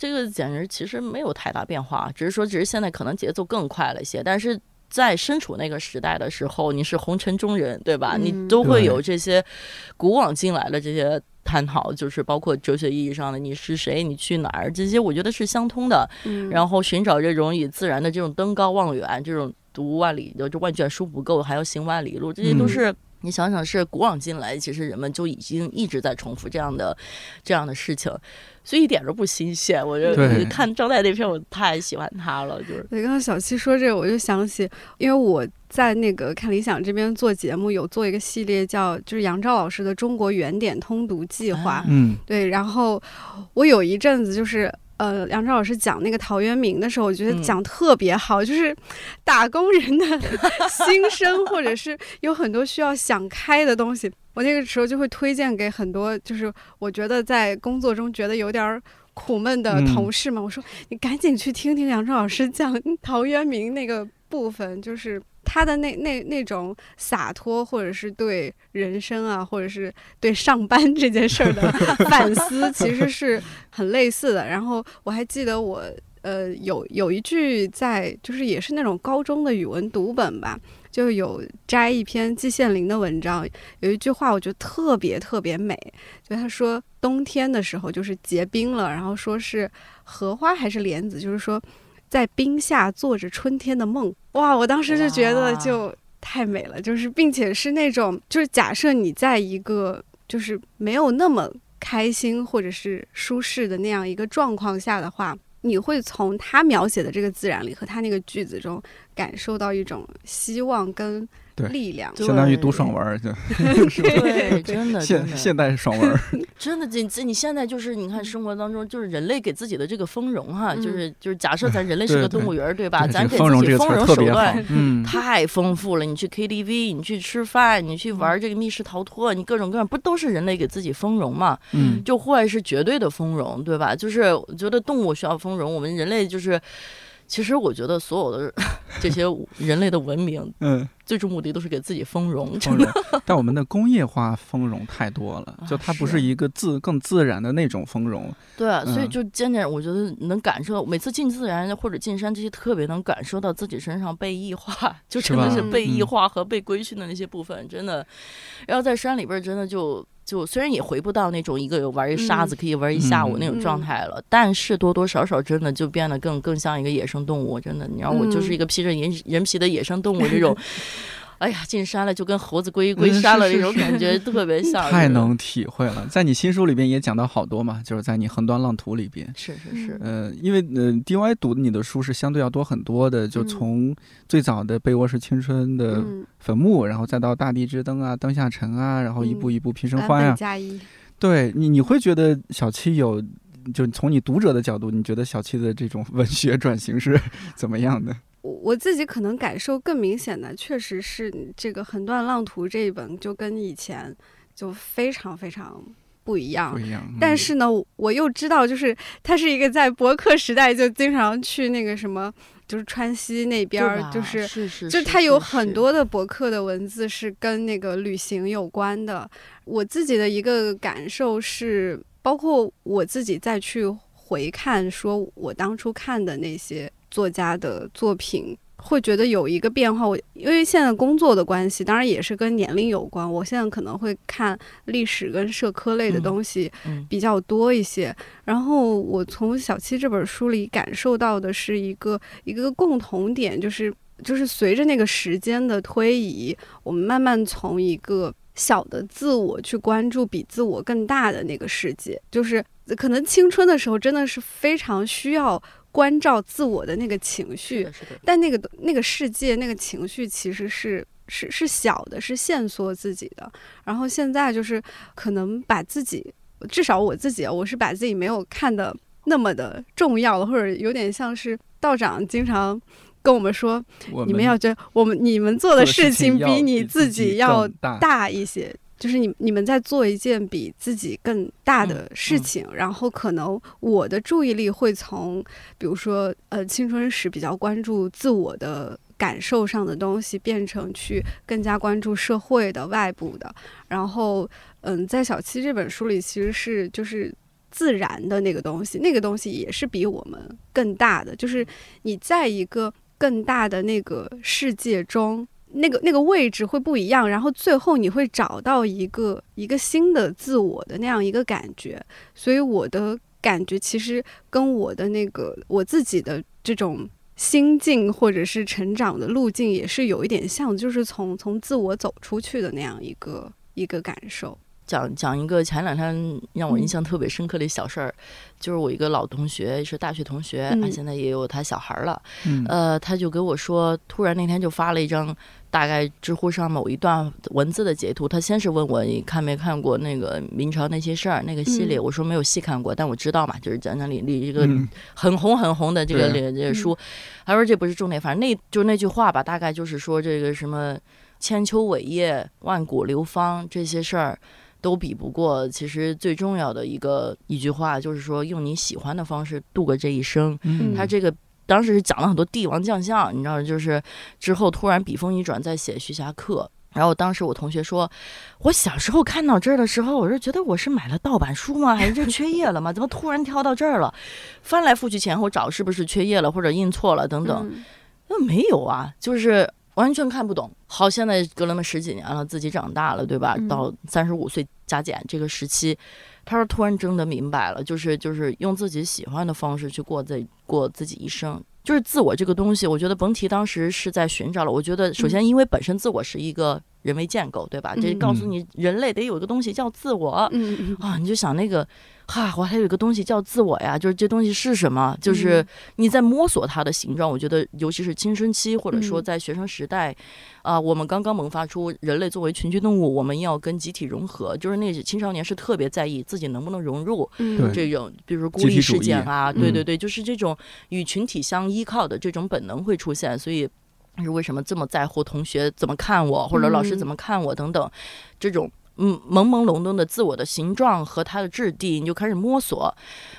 这个简直其实没有太大变化，只是说，只是现在可能节奏更快了一些。但是在身处那个时代的时候，你是红尘中人，对吧？你都会有这些古往今来的这些探讨，就是包括哲学意义上的你是谁，你去哪儿，这些我觉得是相通的。然后寻找这种与自然的这种登高望远，这种读万里的这万卷书不够，还要行万里路，这些都是你想想是古往今来，其实人们就已经一直在重复这样的这样的事情。所以一点都不新鲜，我就看张岱那篇，我太喜欢他了。就是，
对，刚刚小七说这个，我就想起，因为我在那个看理想这边做节目，有做一个系列叫就是杨照老师的中国原点通读计划。
嗯，
对，然后我有一阵子就是。呃，杨照老师讲那个陶渊明的时候，我觉得讲特别好，就是打工人的 心声，或者是有很多需要想开的东西。我那个时候就会推荐给很多，就是我觉得在工作中觉得有点苦闷的同事们，我说你赶紧去听听梁朝老师讲 陶渊明那个部分，就是。他的那那那种洒脱，或者是对人生啊，或者是对上班这件事儿的 反思，其实是很类似的。然后我还记得我呃有有一句在，就是也是那种高中的语文读本吧，就有摘一篇季羡林的文章，有一句话我觉得特别特别美，就他说冬天的时候就是结冰了，然后说是荷花还是莲子，就是说。在冰下做着春天的梦，哇！我当时就觉得就太美了，就是并且是那种，就是假设你在一个就是没有那么开心或者是舒适的那样一个状况下的话，你会从他描写的这个自然里和他那个句子中感受到一种希望跟。力量
相当于读爽文，就
对，真的
现现代爽文，
真的你这你现在就是你看生活当中就是人类给自己的这个丰容哈，就是就是假设咱 人类是个动物园对吧？咱给自己丰容手段 太丰富了。你去 KTV，你去吃饭，你去玩这个密室逃脱，你各种各样不都是人类给自己丰容嘛？
嗯，
就户外是绝对的丰容，对吧？就是我觉得动物需要丰容，我们人类就是。其实我觉得所有的 这些人类的文明，
嗯，
最终目的都是给自己丰容，
丰容。但我们的工业化丰容太多了，就它不是一个自更自然的那种丰容。
对啊，所以就渐渐我觉得能感受，每次进自然或者进山这些，特别能感受到自己身上被异化，就真的是被异化和被规训的那些部分，真的。然后在山里边，真的就。就虽然也回不到那种一个玩一沙子可以玩一下午那种状态了，但是多多少少真的就变得更更像一个野生动物。真的，你让我就是一个披着人人皮的野生动物这种。哎呀，进山了就跟猴子归归山了那种感觉，特别像。
太能体会了，在你新书里边也讲到好多嘛，就是在你横断浪图里边。
是是是。
呃，因为呃，DY 读你的书是相对要多很多的，就从最早的被窝是青春的坟墓，然后再到大地之灯啊，灯下沉啊，然后一步一步平生欢啊。对你，你会觉得小七有，就从你读者的角度，你觉得小七的这种文学转型是 怎么样的？
我我自己可能感受更明显的，确实是这个《横断浪图》这一本，就跟以前就非常非常不一样。
不一样。
但是呢，我又知道，就是他是一个在博客时代就经常去那个什么。就是川西那边儿，就是
是是，
就他有很多的博客的文字是跟那个旅行有关的。我自己的一个感受是，包括我自己再去回看，说我当初看的那些作家的作品。会觉得有一个变化，我因为现在工作的关系，当然也是跟年龄有关。我现在可能会看历史跟社科类的东西比较多一些。然后我从小七这本书里感受到的是一个一个共同点，就是就是随着那个时间的推移，我们慢慢从一个小的自我去关注比自我更大的那个世界。就是可能青春的时候真的是非常需要。关照自我的那个情绪，但那个那个世界那个情绪其实是是是小的，是限缩自己的。然后现在就是可能把自己，至少我自己，我是把自己没有看的那么的重要了，或者有点像是道长经常跟我们说，你们要觉得我们你们做的事情比你自己要大一些。就是你你们在做一件比自己更大的事情，然后可能我的注意力会从，比如说呃青春时比较关注自我的感受上的东西，变成去更加关注社会的外部的。然后嗯，在小七这本书里，其实是就是自然的那个东西，那个东西也是比我们更大的。就是你在一个更大的那个世界中。那个那个位置会不一样，然后最后你会找到一个一个新的自我的那样一个感觉，所以我的感觉其实跟我的那个我自己的这种心境或者是成长的路径也是有一点像，就是从从自我走出去的那样一个一个感受。
讲讲一个前两天让我印象特别深刻的小事儿，就是我一个老同学，是大学同学，他现在也有他小孩了，呃，他就给我说，突然那天就发了一张。大概知乎上某一段文字的截图，他先是问我你看没看过那个明朝那些事儿那个系列，我说没有细看过，但我知道嘛，就是讲讲李李一个很红很红的这个这个书。他说这不是重点，反正那就那句话吧，大概就是说这个什么千秋伟业、万古流芳这些事儿都比不过，其实最重要的一个一句话就是说用你喜欢的方式度过这一生。他这个。当时是讲了很多帝王将相，你知道，就是之后突然笔锋一转，在写《徐霞客》。然后当时我同学说，我小时候看到这儿的时候，我是觉得我是买了盗版书吗？还是这缺页了吗？怎么突然跳到这儿了？翻来覆去前后找，是不是缺页了或者印错了等等？那没有啊，就是完全看不懂。好，现在隔了那么十几年了，自己长大了，对吧？到三十五岁加减这个时期。他说：“突然真的明白了，就是就是用自己喜欢的方式去过自过自己一生，就是自我这个东西。我觉得甭提当时是在寻找了。我觉得首先因为本身自我是一个人为建构，对吧？这告诉你人类得有一个东西叫自我啊，你就想那个。”哈，我还有一个东西叫自我呀，就是这东西是什么？就是你在摸索它的形状。我觉得，尤其是青春期，或者说在学生时代，啊，我们刚刚萌发出人类作为群居动物，我们要跟集体融合。就是那些青少年是特别在意自己能不能融入这种，比如说孤立事件啊，对对对，就是这种与群体相依靠的这种本能会出现。所以，是为什么这么在乎同学怎么看我，或者老师怎么看我等等，这种。嗯，朦朦胧胧的自我的形状和它的质地，你就开始摸索。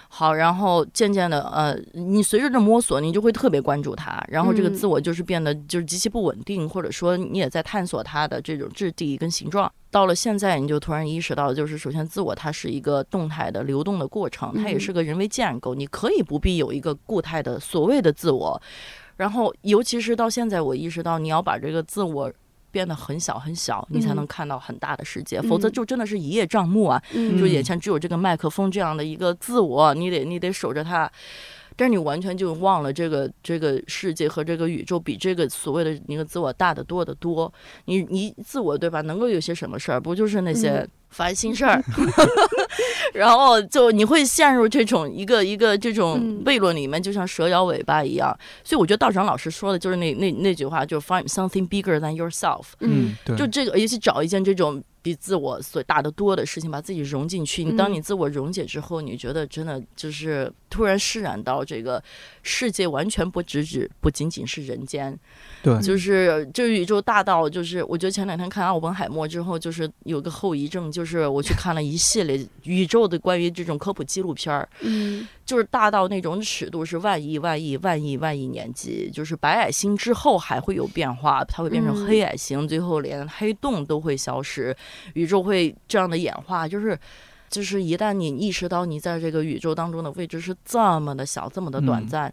好，然后渐渐的，呃，你随着这摸索，你就会特别关注它。然后这个自我就是变得就是极其不稳定，或者说你也在探索它的这种质地跟形状。到了现在，你就突然意识到，就是首先自我它是一个动态的流动的过程，它也是个人为建构。你可以不必有一个固态的所谓的自我。然后，尤其是到现在，我意识到你要把这个自我。变得很小很小，你才能看到很大的世界，否则就真的是一叶障目啊！就眼前只有这个麦克风这样的一个自我，你得你得守着它，但是你完全就忘了这个这个世界和这个宇宙比这个所谓的一个自我大得多得多。你你自我对吧？能够有些什么事儿？不就是那些？烦心事儿，然后就你会陷入这种一个一个这种悖论里面，就像蛇咬尾巴一样。所以我觉得道长老师说的就是那那那句话，就是 find something bigger than yourself。
嗯，对，
就这个，尤其找一件这种。比自我所大得多的事情，把自己融进去。你当你自我溶解之后，你觉得真的就是突然释然到这个世界完全不只止不仅仅是人间。
对，
就是这宇宙大到，就是我觉得前两天看奥本海默之后，就是有个后遗症，就是我去看了一系列宇宙的关于这种科普纪录片儿，
嗯，
就是大到那种尺度是万亿万亿万亿万亿年级，就是白矮星之后还会有变化，它会变成黑矮星，最后连黑洞都会消失，宇宙会这样的演化，就是就是一旦你意识到你在这个宇宙当中的位置是这么的小，这么的短暂。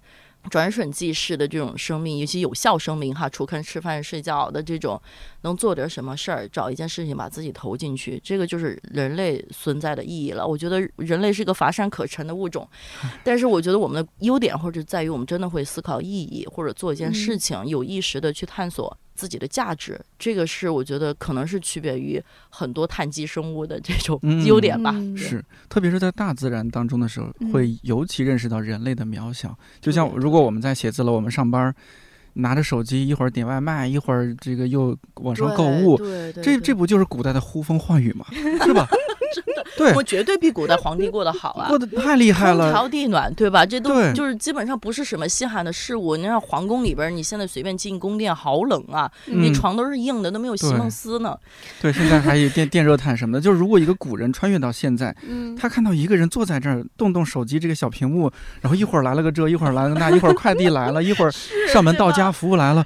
转瞬即逝的这种生命，尤其有效生命哈，除开吃饭睡觉的这种，能做点什么事儿，找一件事情把自己投进去，这个就是人类存在的意义了。我觉得人类是个乏善可陈的物种，但是我觉得我们的优点或者在于我们真的会思考意义，或者做一件事情，有意识的去探索。自己的价值，这个是我觉得可能是区别于很多碳基生物的这种优点吧。
是，特别是在大自然当中的时候，会尤其认识到人类的渺小。就像如果我们在写字楼，我们上班。拿着手机，一会儿点外卖，一会儿这个又网上购物，这这不就是古代的呼风唤雨吗？是吧？
真的，
对，
我绝对比古代皇帝过得好啊，
过得太厉害了，
空调地暖，对吧？这都就是基本上不是什么稀罕的事物。你看皇宫里边，你现在随便进宫殿，好冷啊，那床都是硬的，都没有席梦思呢。
对，现在还有电电热毯什么的。就是如果一个古人穿越到现在，他看到一个人坐在这儿，动动手机这个小屏幕，然后一会儿来了个这，一会儿来了那，一会儿快递来了，一会儿上门到家。服务来了，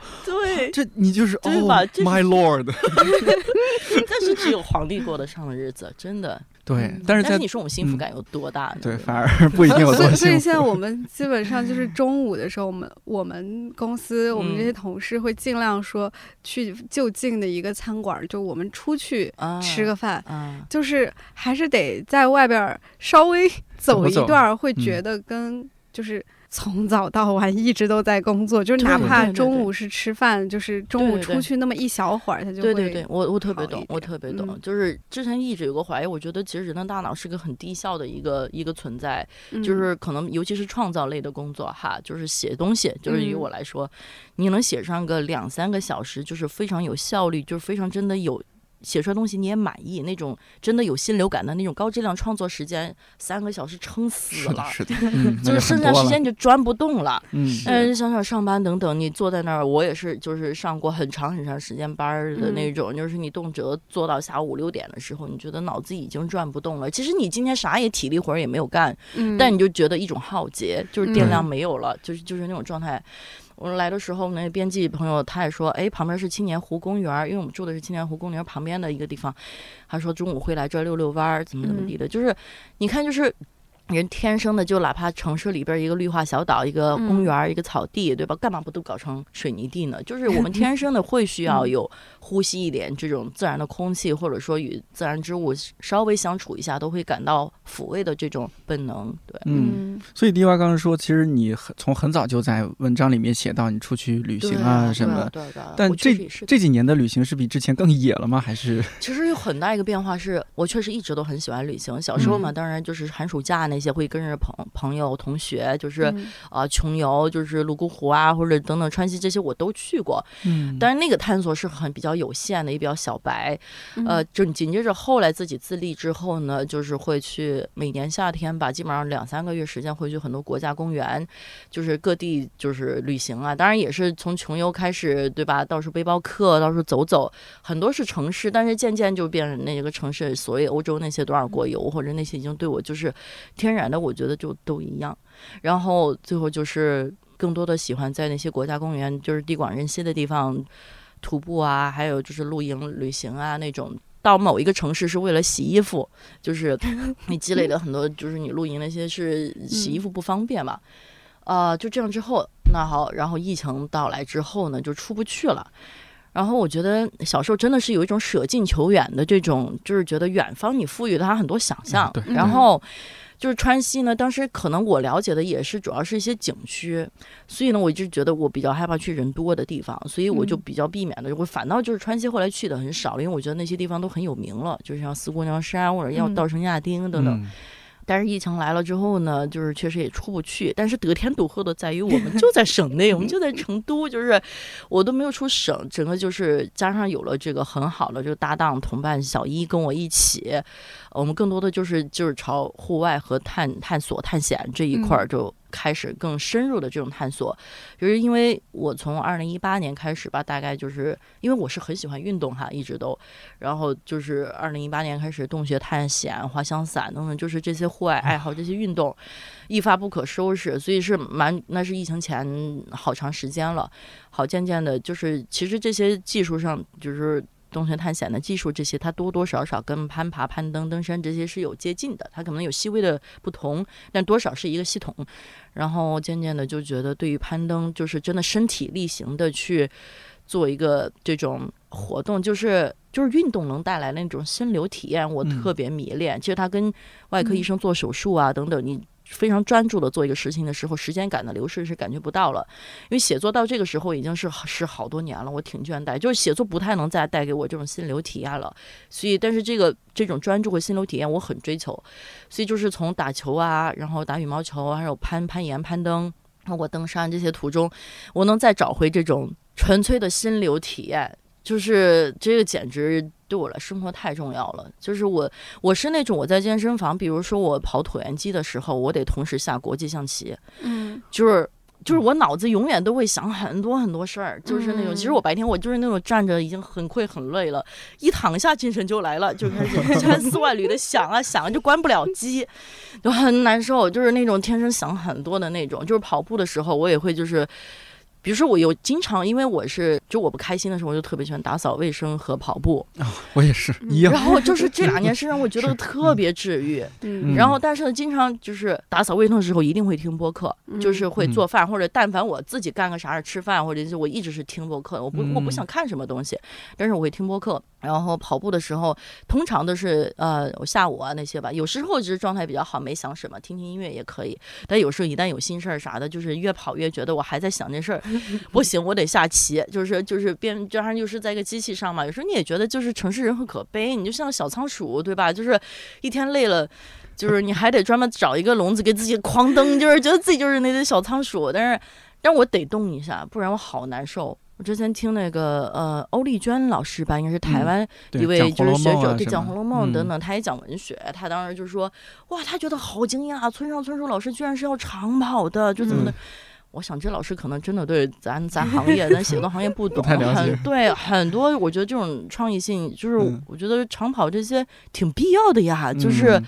对，
这你就是哦，My Lord，
但是只有皇帝过得上的日子，真的
对。但是，
但是你说我们幸福感有多大呢？
对，反而不一定有多幸福。
所以现在我们基本上就是中午的时候，我们我们公司我们这些同事会尽量说去就近的一个餐馆，就我们出去吃个饭，就是还是得在外边稍微走一段，会觉得跟就是。从早到晚一直都在工作，就是哪怕中午是吃饭，就是中午出去那么一小会儿，他就
对对对，我我特别懂，我特别懂。就是之前一直有个怀疑，我觉得其实人的大脑是个很低效的一个一个存在，就是可能尤其是创造类的工作哈，就是写东西，就是于我来说，你能写上个两三个小时，就是非常有效率，就是非常真的有。写出来东西你也满意，那种真的有心流感的那种高质量创作时间，三个小时撑死
了，是的，
就是剩下时间你就转不动了。
嗯，
嗯，想想上班等等，你坐在那儿，我也是，就是上过很长很长时间班的那种，就是你动辄做到下午五六点的时候，你觉得脑子已经转不动了。其实你今天啥也体力活也没有干，但你就觉得一种耗竭，就是电量没有了，就是就是那种状态。我来的时候，那编辑朋友他也说，哎，旁边是青年湖公园，因为我们住的是青年湖公园旁边的一个地方，他说中午会来这遛遛弯儿，怎么怎么地的，就是你看，就是。人天生的就哪怕城市里边一个绿化小岛、一个公园、一个草地，对吧？干嘛不都搞成水泥地呢？就是我们天生的会需要有呼吸一点这种自然的空气，或者说与自然之物稍微相处一下，都会感到抚慰的这种本能。对，
嗯。所以迪娃刚刚说，其实你很从很早就在文章里面写到你出去旅行啊什么的。
对的。
但这这几年的旅行是比之前更野了吗？还是？
其实有很大一个变化，是我确实一直都很喜欢旅行。小时候嘛，当然就是寒暑假那。些会跟着朋朋友同学，就是啊穷游，就是泸沽湖啊，或者等等川西这些我都去过。嗯，但是那个探索是很比较有限的，也比较小白。呃，就紧接着后来自己自立之后呢，就是会去每年夏天吧，基本上两三个月时间会去很多国家公园，就是各地就是旅行啊。当然也是从穷游开始，对吧？到处背包客，到处走走，很多是城市，但是渐渐就变成那个城市，所谓欧洲那些多少国游或者那些已经对我就是。天然的，我觉得就都一样。然后最后就是更多的喜欢在那些国家公园，就是地广人稀的地方徒步啊，还有就是露营旅行啊那种。到某一个城市是为了洗衣服，就是 你积累的很多，就是你露营那些是洗衣服不方便嘛。呃，就这样之后，那好，然后疫情到来之后呢，就出不去了。然后我觉得小时候真的是有一种舍近求远的这种，就是觉得远方你赋予了他很多想象，然后。就是川西呢，当时可能我了解的也是主要是一些景区，所以呢，我一直觉得我比较害怕去人多的地方，所以我就比较避免的。我反倒就是川西后来去的很少，因为我觉得那些地方都很有名了，就是像四姑娘山或者要稻城亚丁等等。但是疫情来了之后呢，就是确实也出不去。但是得天独厚的在于，我们就在省内，我们就在 成都，就是我都没有出省，整个就是加上有了这个很好的这个搭档同伴小一跟我一起，我们更多的就是就是朝户外和探探索探险这一块儿就。开始更深入的这种探索，就是因为我从二零一八年开始吧，大概就是因为我是很喜欢运动哈，一直都，然后就是二零一八年开始洞穴探险、滑翔伞等等，就是这些户外爱好、这些运动一发不可收拾，所以是蛮那是疫情前好长时间了，好渐渐的，就是其实这些技术上就是。洞穴探险的技术，这些它多多少少跟攀爬、攀登、登山这些是有接近的，它可能有细微的不同，但多少是一个系统。然后渐渐的就觉得，对于攀登，就是真的身体力行的去做一个这种活动，就是就是运动能带来的那种心流体验，我特别迷恋。其实它跟外科医生做手术啊等等，你。非常专注的做一个事情的时候，时间感的流逝是感觉不到了。因为写作到这个时候已经是是好多年了，我挺倦怠，就是写作不太能再带给我这种心流体验了。所以，但是这个这种专注和心流体验我很追求。所以就是从打球啊，然后打羽毛球，还有攀攀岩、攀登，包括登山这些途中，我能再找回这种纯粹的心流体验。就是这个简直。对我来生活太重要了，就是我我是那种我在健身房，比如说我跑椭圆机的时候，我得同时下国际象棋，
嗯，
就是就是我脑子永远都会想很多很多事儿，就是那种其实我白天我就是那种站着已经很困很累了，一躺下精神就来了，就开始千丝万缕的想啊想，就关不了机，就很难受，就是那种天生想很多的那种，就是跑步的时候我也会就是。比如说，我有经常，因为我是就我不开心的时候，我就特别喜欢打扫卫生和跑步
啊，我也是一样。
然后就是这两件事让我觉得特别治愈。嗯。然后，但是呢，经常就是打扫卫生的时候一定会听播客，就是会做饭或者但凡我自己干个啥事吃饭或者是我一直是听播客，我不我不想看什么东西，但是我会听播客。然后跑步的时候，通常都是呃我下午啊那些吧，有时候就是状态比较好，没想什么，听听音乐也可以。但有时候一旦有心事儿啥的，就是越跑越觉得我还在想这事儿。不行，我得下棋，就是就是边加上又是在一个机器上嘛。有时候你也觉得就是城市人很可悲，你就像小仓鼠，对吧？就是一天累了，就是你还得专门找一个笼子给自己狂蹬，就是觉得自己就是那只小仓鼠。但是，让我得动一下，不然我好难受。我之前听那个呃欧丽娟老师吧，应该是台湾一位就是学者，对讲《红楼梦》等等，他也讲文学。他当时就说，哇，他觉得好惊讶，村上春树老师居然是要长跑的，就怎么的。我想这老师可能真的对咱咱行业、咱写作行业不懂，很对很多。我觉得这种创意性，就是我觉得长跑这些挺必要的呀。就是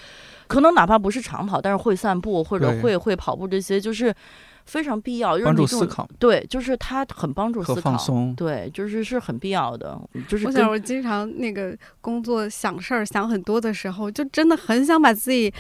可能哪怕不是长跑，但是会散步或者会会跑步这些，就是非常必要。
帮助思考，
对，就是它很帮助思考，
放松，
对，就是是很必要的。就是
我想，我经常那个工作想事儿想很多的时候，就真的很想把自己。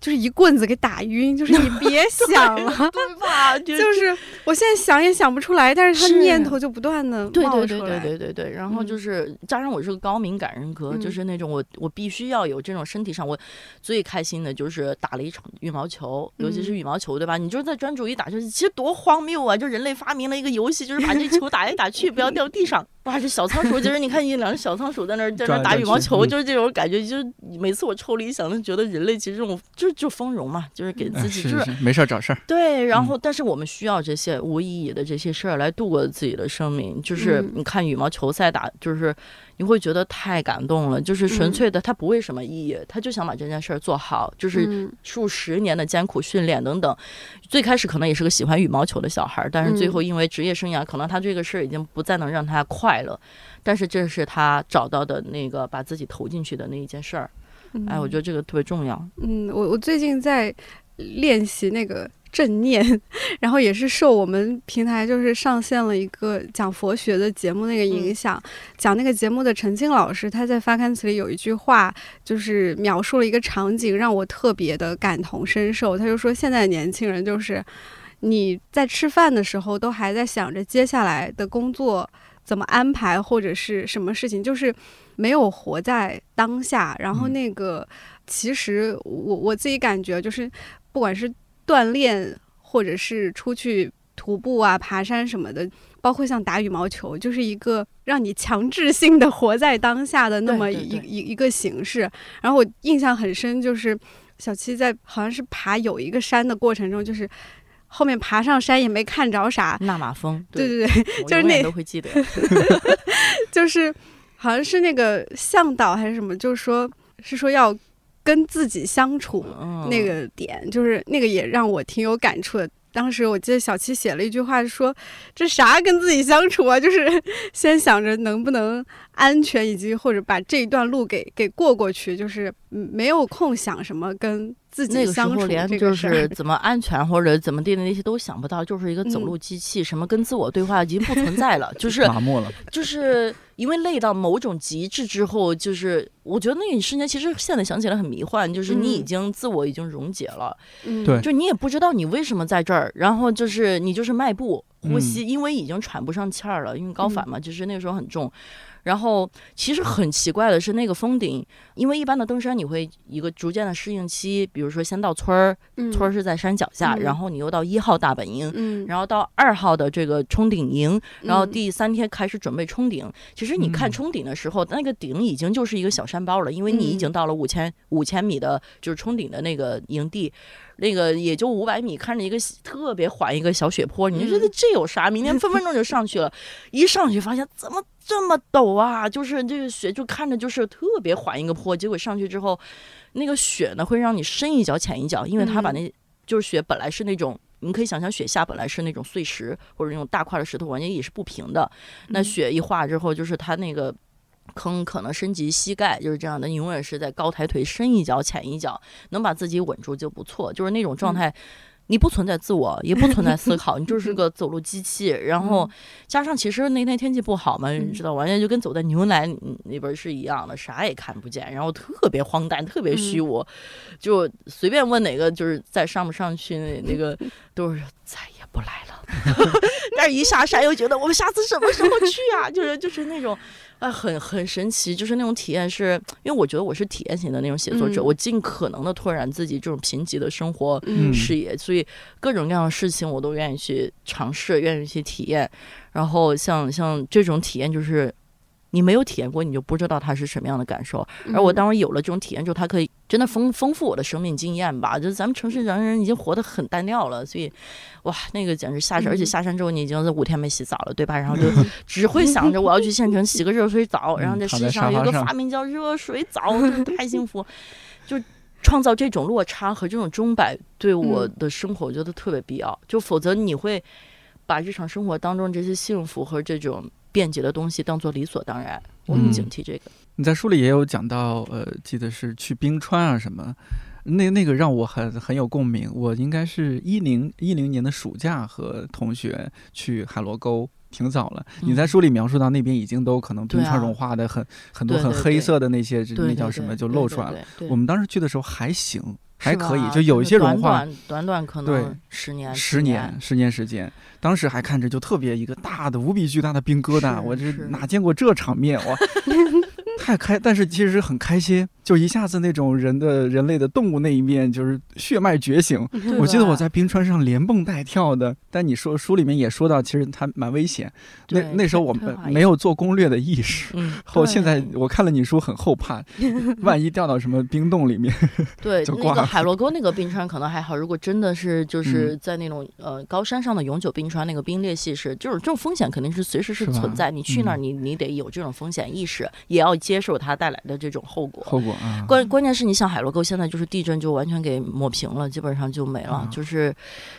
就是一棍子给打晕，就是你别 想了，
对吧？
就是我现在想也想不出来，但是他念头就不断的
冒出来。对对对对对对对。然后就是加上我是个高敏感人格，就是那种我我必须要有这种身体上，我最开心的就是打了一场羽毛球，尤其是羽毛球，对吧？你就是在专注于打球，其实多荒谬啊！就人类发明了一个游戏，就是把这球打来打去，不要掉地上。哇，这小仓鼠，就是你看一两只小仓鼠在那儿在那儿打羽毛球，就是这种感觉。就是每次我抽离想，就觉得人类其实这种就就丰容嘛，就是给自己就是
没事找事儿。
对，然后但是我们需要这些无意义的这些事儿来度过自己的生命。就是你看羽毛球赛打，就是。你会觉得太感动了，就是纯粹的，他不为什么意义，他就想把这件事儿做好，就是数十年的艰苦训练等等。最开始可能也是个喜欢羽毛球的小孩，但是最后因为职业生涯，可能他这个事儿已经不再能让他快乐。但是这是他找到的那个把自己投进去的那一件事儿。哎，我觉得这个特别重要。
嗯，我我最近在练习那个。正念，然后也是受我们平台就是上线了一个讲佛学的节目那个影响，讲那个节目的陈静老师他在发刊词里有一句话，就是描述了一个场景，让我特别的感同身受。他就说现在的年轻人就是你在吃饭的时候都还在想着接下来的工作怎么安排或者是什么事情，就是没有活在当下。然后那个其实我我自己感觉就是不管是。锻炼，或者是出去徒步啊、爬山什么的，包括像打羽毛球，就是一个让你强制性的活在当下的那么一一一个形式。然后我印象很深，就是小七在好像是爬有一个山的过程中，就是后面爬上山也没看着啥。
纳马峰，
对对对，就是那
都会记得，
就是好像是那个向导还是什么，就是说是说要跟自己相处那个点，就是那个也让我挺有感触的。当时我记得小七写了一句话，说：“这啥跟自己相处啊？就是先想着能不能安全，以及或者把这一段路给给过过去，就是没有空想什么跟。”自己
那个时候连就是 怎么安全或者怎么地的那些都想不到，就是一个走路机器，什么跟自我对话已经不存在了，就是
麻木了。
就是因为累到某种极致之后，就是我觉得那一瞬间其实现在想起来很迷幻，就是你已经自我已经溶解了，
对，
就你也不知道你为什么在这儿，然后就是你就是迈步呼吸，因为已经喘不上气儿了，因为高反嘛，就是那个时候很重。然后其实很奇怪的是，那个峰顶，因为一般的登山你会一个逐渐的适应期，比如说先到村儿，村儿是在山脚下，然后你又到一号大本营，然后到二号的这个冲顶营，然后第三天开始准备冲顶。其实你看冲顶的时候，那个顶已经就是一个小山包了，因为你已经到了五千五千米的，就是冲顶的那个营地。那个也就五百米，看着一个特别缓一个小雪坡，你觉得这有啥？明天分分钟就上去了，一上去发现怎么这么陡啊！就是这个雪就看着就是特别缓一个坡，结果上去之后，那个雪呢会让你深一脚浅一脚，因为它把那就是雪本来是那种，你可以想象雪下本来是那种碎石或者那种大块的石头，完全也是不平的。那雪一化之后，就是它那个。坑可能升级膝盖，就是这样的。你永远是在高抬腿，深一脚浅一脚，能把自己稳住就不错。就是那种状态，你不存在自我，也不存在思考，你就 是个走路机器。然后加上其实那天天气不好嘛，你知道，完全就跟走在牛奶里边是一样的，啥也看不见，然后特别荒诞，特别虚无。就随便问哪个，就是在上不上去那那个，都是 再也不来了。但是一下山又觉得我们下次什么时候去啊？就是就是那种。啊，很很神奇，就是那种体验，是因为我觉得我是体验型的那种写作者，我尽可能的拓展自己这种贫瘠的生活视野，所以各种各样的事情我都愿意去尝试，愿意去体验。然后像像这种体验，就是。你没有体验过，你就不知道它是什么样的感受。而我当时有了这种体验之后，它可以真的丰丰富我的生命经验吧。就是咱们城市人人已经活得很单调了，所以，哇，那个简直下山，而且下山之后你已经五天没洗澡了，对吧？然后就 只会想着我要去县城洗个热水澡，然后在世界上有个发明叫热水澡，太幸福。就创造这种落差和这种钟摆，对我的生活我觉得特别必要。就否则你会把日常生活当中这些幸福和这种。便捷的东西当做理所当然，我们警惕这个。
你在书里也有讲到，呃，记得是去冰川啊什么，那那个让我很很有共鸣。我应该是一零一零年的暑假和同学去海螺沟，挺早了。你在书里描述到那边已经都可能冰川融化的很很多很黑色的那些那叫什么就露出来了。我们当时去的时候还行。还可以，就有一些融化，
短短可能十年，
十年，十年时间。当时还看着就特别一个大的、无比巨大的冰疙瘩，我这哪见过这场面？哇。太开，但是其实很开心，就一下子那种人的人类的动物那一面就是血脉觉醒。我记得我在冰川上连蹦带跳的，但你说书里面也说到，其实它蛮危险。那那时候我们没有做攻略的意识，后现在我看了你书很后怕，万一掉到什么冰洞里面，
对，那个海螺沟那个冰川可能还好，如果真的是就是在那种呃高山上的永久冰川，那个冰裂系是就是这种风险肯定是随时是存在。你去那儿，你你得有这种风险意识，也要。接受它带来的这种后果，
后果啊！
关关键是你像海螺沟，现在就是地震就完全给抹平了，基本上就没了。就是，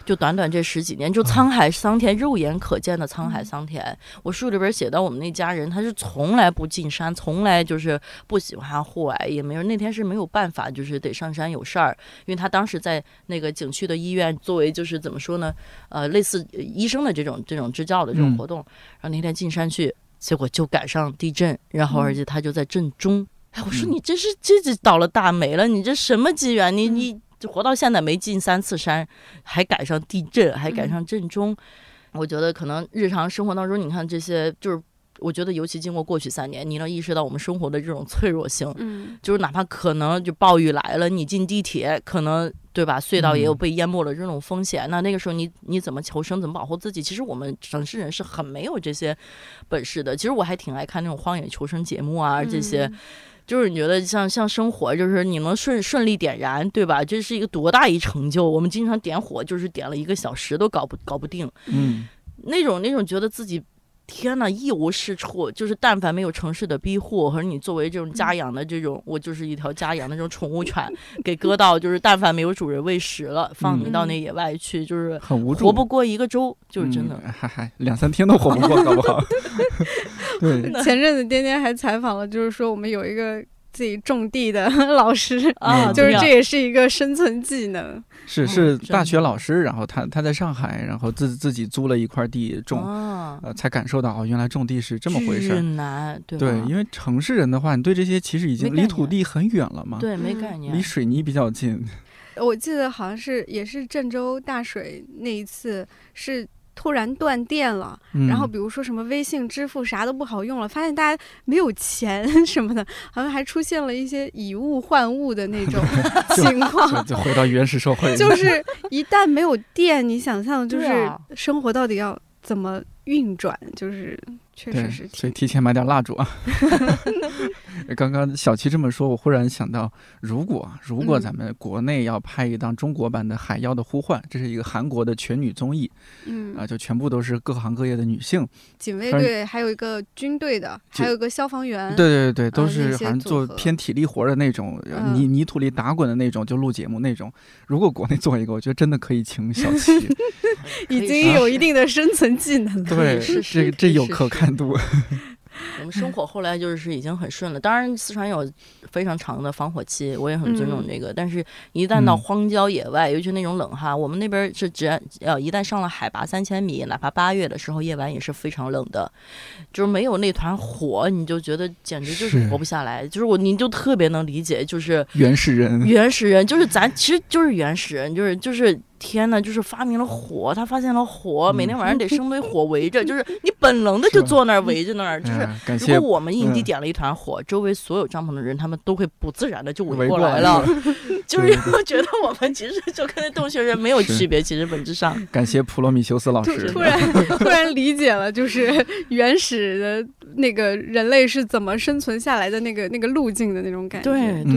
就短短这十几年，就沧海桑田，肉眼可见的沧海桑田。我书里边写到，我们那家人他是从来不进山，从来就是不喜欢户外，也没有那天是没有办法，就是得上山有事儿。因为他当时在那个景区的医院，作为就是怎么说呢？呃，类似医生的这种这种支教的这种活动，然后那天进山去。结果就赶上地震，然后而且他就在震中。哎，我说你这是这这倒了大霉了，你这什么机缘？你你活到现在没进三次山，还赶上地震，还赶上震中。我觉得可能日常生活当中，你看这些就是。我觉得，尤其经过过去三年，你能意识到我们生活的这种脆弱性。嗯，就是哪怕可能就暴雨来了，你进地铁，可能对吧？隧道也有被淹没了这种风险。那那个时候，你你怎么求生？怎么保护自己？其实我们城市人是很没有这些本事的。其实我还挺爱看那种荒野求生节目啊，这些。就是你觉得像像生活，就是你能顺顺利点燃，对吧？这是一个多大一成就？我们经常点火，就是点了一个小时都搞不搞不定。
嗯，
那种那种觉得自己。天呐，一无是处，就是但凡没有城市的庇护，或者你作为这种家养的这种，我就是一条家养的这种宠物犬，给搁到就是但凡没有主人喂食了，放你到那野外去，就是
很无助，
活不过一个周，就是真的，
还还两三天都活不过，搞不好。对，
前阵子颠颠还采访了，就是说我们有一个。自己种地的 老师啊，就是这也是一个生存技能。
是是大学老师，然后他他在上海，然后自自己租了一块地种，呃，才感受到哦，原来种地是这么回事。
难，对
对，因为城市人的话，你对这些其实已经离土地很远了嘛，
对，没概念，
离水泥比较近。
我记得好像是也是郑州大水那一次是。突然断电了，然后比如说什么微信支付啥都不好用了，发现大家没有钱 什么的，好像还出现了一些以物换物的那种 情况，
就回到原始社会。
就是一旦没有电，你想象就是生活到底要怎么运转？就是确实是，
所以提前买点蜡烛啊。刚刚小七这么说，我忽然想到，如果如果咱们国内要拍一档中国版的《海妖的呼唤》，这是一个韩国的全女综艺，
嗯
啊，就全部都是各行各业的女性，
警卫队还有一个军队的，还有一个消防员，
对对对，都是好像做偏体力活的那种，泥泥土里打滚的那种，就录节目那种。如果国内做一个，我觉得真的可以请小七，
已经有一定的生存技能了，
对，这这有可看度。
我们生活后来就是已经很顺了，当然四川有非常长的防火期，我也很尊重这个。但是，一旦到荒郊野外，尤其那种冷哈，我们那边是只要一旦上了海拔三千米，哪怕八月的时候夜晚也是非常冷的，就是没有那团火，你就觉得简直就是活不下来。就是我，你就特别能理解，就是
原始人，
原始人就是咱，其实就是原始人，就是就是。天呐，就是发明了火，他发现了火，每天晚上得生堆火围着，就是你本能的就坐那儿围着那儿，就是如果我们营地点了一团火，周围所有帐篷的人他们都会不自然的就围过来了，就是我觉得我们其实就跟那洞穴人没有区别，其实本质上。
感谢普罗米修斯老师，
突然 突然理解了，就是原始的那个人类是怎么生存下来的那个那个路径的那种感觉。
对对，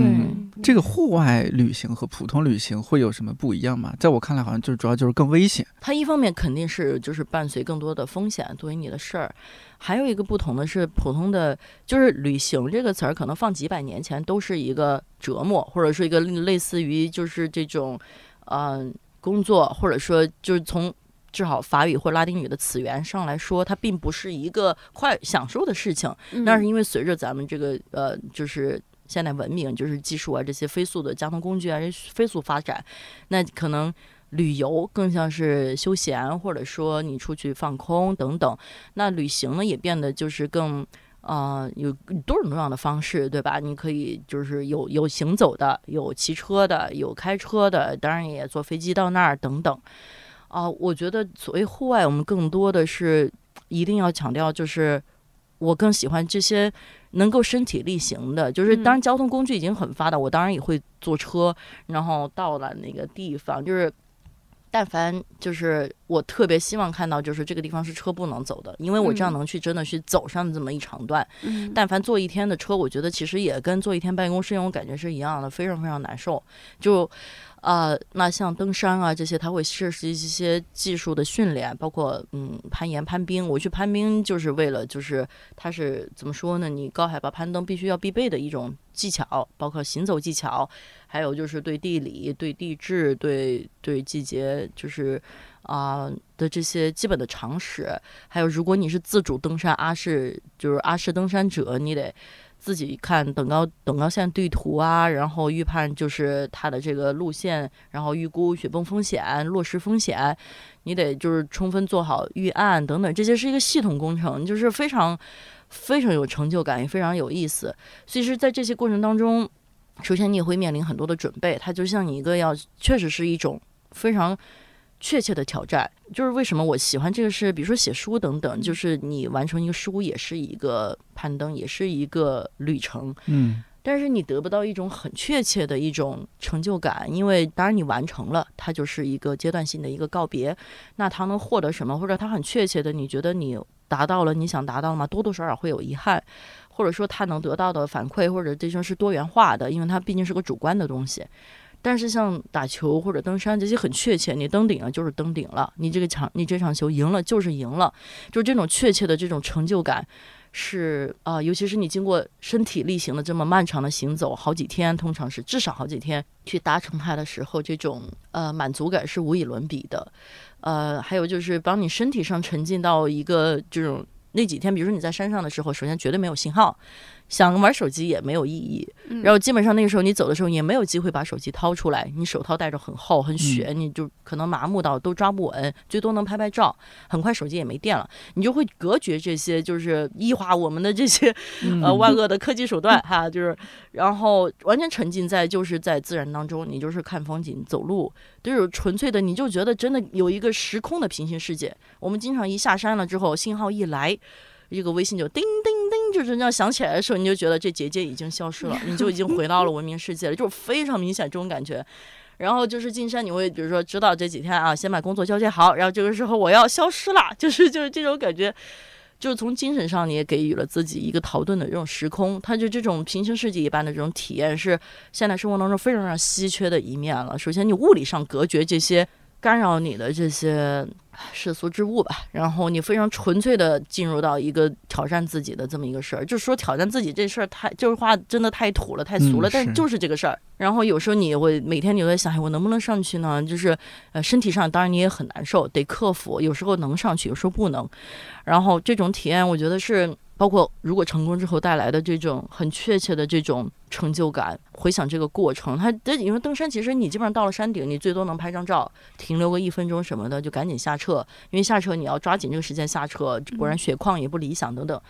这个户外旅行和普通旅行会有什么不一样吗？在我看。来好像就是主要就是更危险。
它一方面肯定是就是伴随更多的风险作为你的事儿，还有一个不同的是，普通的就是旅行这个词儿，可能放几百年前都是一个折磨，或者说一个类似于就是这种，嗯，工作，或者说就是从至少法语或拉丁语的词源上来说，它并不是一个快享受的事情。那是因为随着咱们这个呃，就是现代文明，就是技术啊这些飞速的交通工具啊飞速发展，那可能。旅游更像是休闲，或者说你出去放空等等。那旅行呢，也变得就是更，呃，有多种多样的方式，对吧？你可以就是有有行走的，有骑车的，有开车的，当然也坐飞机到那儿等等。啊，我觉得所谓户外，我们更多的是一定要强调，就是我更喜欢这些能够身体力行的。就是当然交通工具已经很发达，我当然也会坐车，然后到了那个地方，就是。但凡就是我特别希望看到，就是这个地方是车不能走的，因为我这样能去真的去走上这么一长段。但凡坐一天的车，我觉得其实也跟坐一天办公室那种感觉是一样的，非常非常难受。就。呃，那像登山啊这些，它会设施一些技术的训练，包括嗯攀岩、攀冰。我去攀冰就是为了，就是它是怎么说呢？你高海拔攀登必须要必备的一种技巧，包括行走技巧，还有就是对地理、对地质、对对季节，就是啊的这些基本的常识。还有，如果你是自主登山阿式，就是阿式登山者，你得。自己看等高等高线地图啊，然后预判就是它的这个路线，然后预估雪崩风险、落石风险，你得就是充分做好预案等等，这些是一个系统工程，就是非常非常有成就感，也非常有意思。其实，在这些过程当中，首先你也会面临很多的准备，它就像你一个要确实是一种非常。确切的挑战就是为什么我喜欢这个是，比如说写书等等，就是你完成一个书也是一个攀登，也是一个旅程，
嗯，
但是你得不到一种很确切的一种成就感，因为当然你完成了，它就是一个阶段性的一个告别，那他能获得什么，或者他很确切的，你觉得你达到了你想达到吗？多多少少会有遗憾。或者说他能得到的反馈或者这种是多元化的，因为它毕竟是个主观的东西。但是像打球或者登山这些很确切，你登顶了就是登顶了，你这个场你这场球赢了就是赢了，就是这种确切的这种成就感。是啊，尤其是你经过身体力行的这么漫长的行走，好几天，通常是至少好几天去达成它的时候，这种呃满足感是无以伦比的。呃，还有就是帮你身体上沉浸到一个这种那几天，比如说你在山上的时候，首先绝对没有信号。想玩手机也没有意义，然后基本上那个时候你走的时候也没有机会把手机掏出来，你手套戴着很厚很雪，你就可能麻木到都抓不稳，最多能拍拍照，很快手机也没电了，你就会隔绝这些就是异化我们的这些呃万恶的科技手段哈，就是然后完全沉浸在就是在自然当中，你就是看风景走路，就是纯粹的，你就觉得真的有一个时空的平行世界。我们经常一下山了之后，信号一来。一个微信就叮叮叮，就是这样响起来的时候，你就觉得这结界已经消失了，你就已经回到了文明世界了，就是非常明显这种感觉。然后就是进山，你会比如说知道这几天啊，先把工作交接好，然后这个时候我要消失了，就是就是这种感觉，就是从精神上你也给予了自己一个逃遁的这种时空，它就这种平行世界一般的这种体验是现代生活当中非常非常稀缺的一面了。首先你物理上隔绝这些干扰你的这些。世俗之物吧，然后你非常纯粹的进入到一个挑战自己的这么一个事儿，就是说挑战自己这事儿太就是话真的太土了，太俗了，但就是这个事儿。然后有时候你会每天你都在想，我能不能上去呢？就是呃身体上当然你也很难受，得克服。有时候能上去，有时候不能。然后这种体验，我觉得是。包括如果成功之后带来的这种很确切的这种成就感，回想这个过程，它因为登山其实你基本上到了山顶，你最多能拍张照，停留个一分钟什么的就赶紧下撤，因为下车你要抓紧这个时间下车，不然雪况也不理想等等。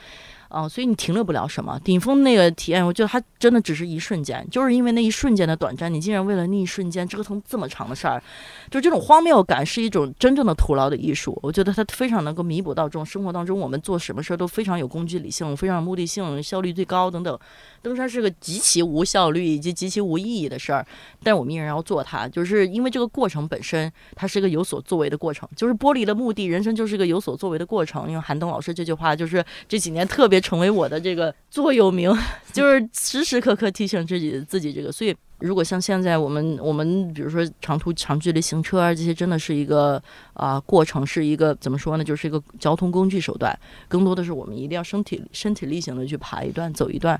哦，所以你停留不了什么顶峰那个体验，我觉得它真的只是一瞬间，就是因为那一瞬间的短暂，你竟然为了那一瞬间折腾这么长的事儿，就这种荒谬感是一种真正的徒劳的艺术。我觉得它非常能够弥补到这种生活当中我们做什么事儿都非常有工具理性、非常目的性、效率最高等等。登山是个极其无效率以及极其无意义的事儿，但我们依然要做它，就是因为这个过程本身它是一个有所作为的过程，就是剥离了目的，人生就是一个有所作为的过程。因为韩东老师这句话，就是这几年特别成为我的这个座右铭，就是时时刻刻提醒自己自己这个。所以，如果像现在我们我们比如说长途长距离行车啊，这些真的是一个啊过程，是一个怎么说呢？就是一个交通工具手段，更多的是我们一定要身体身体力行的去爬一段走一段。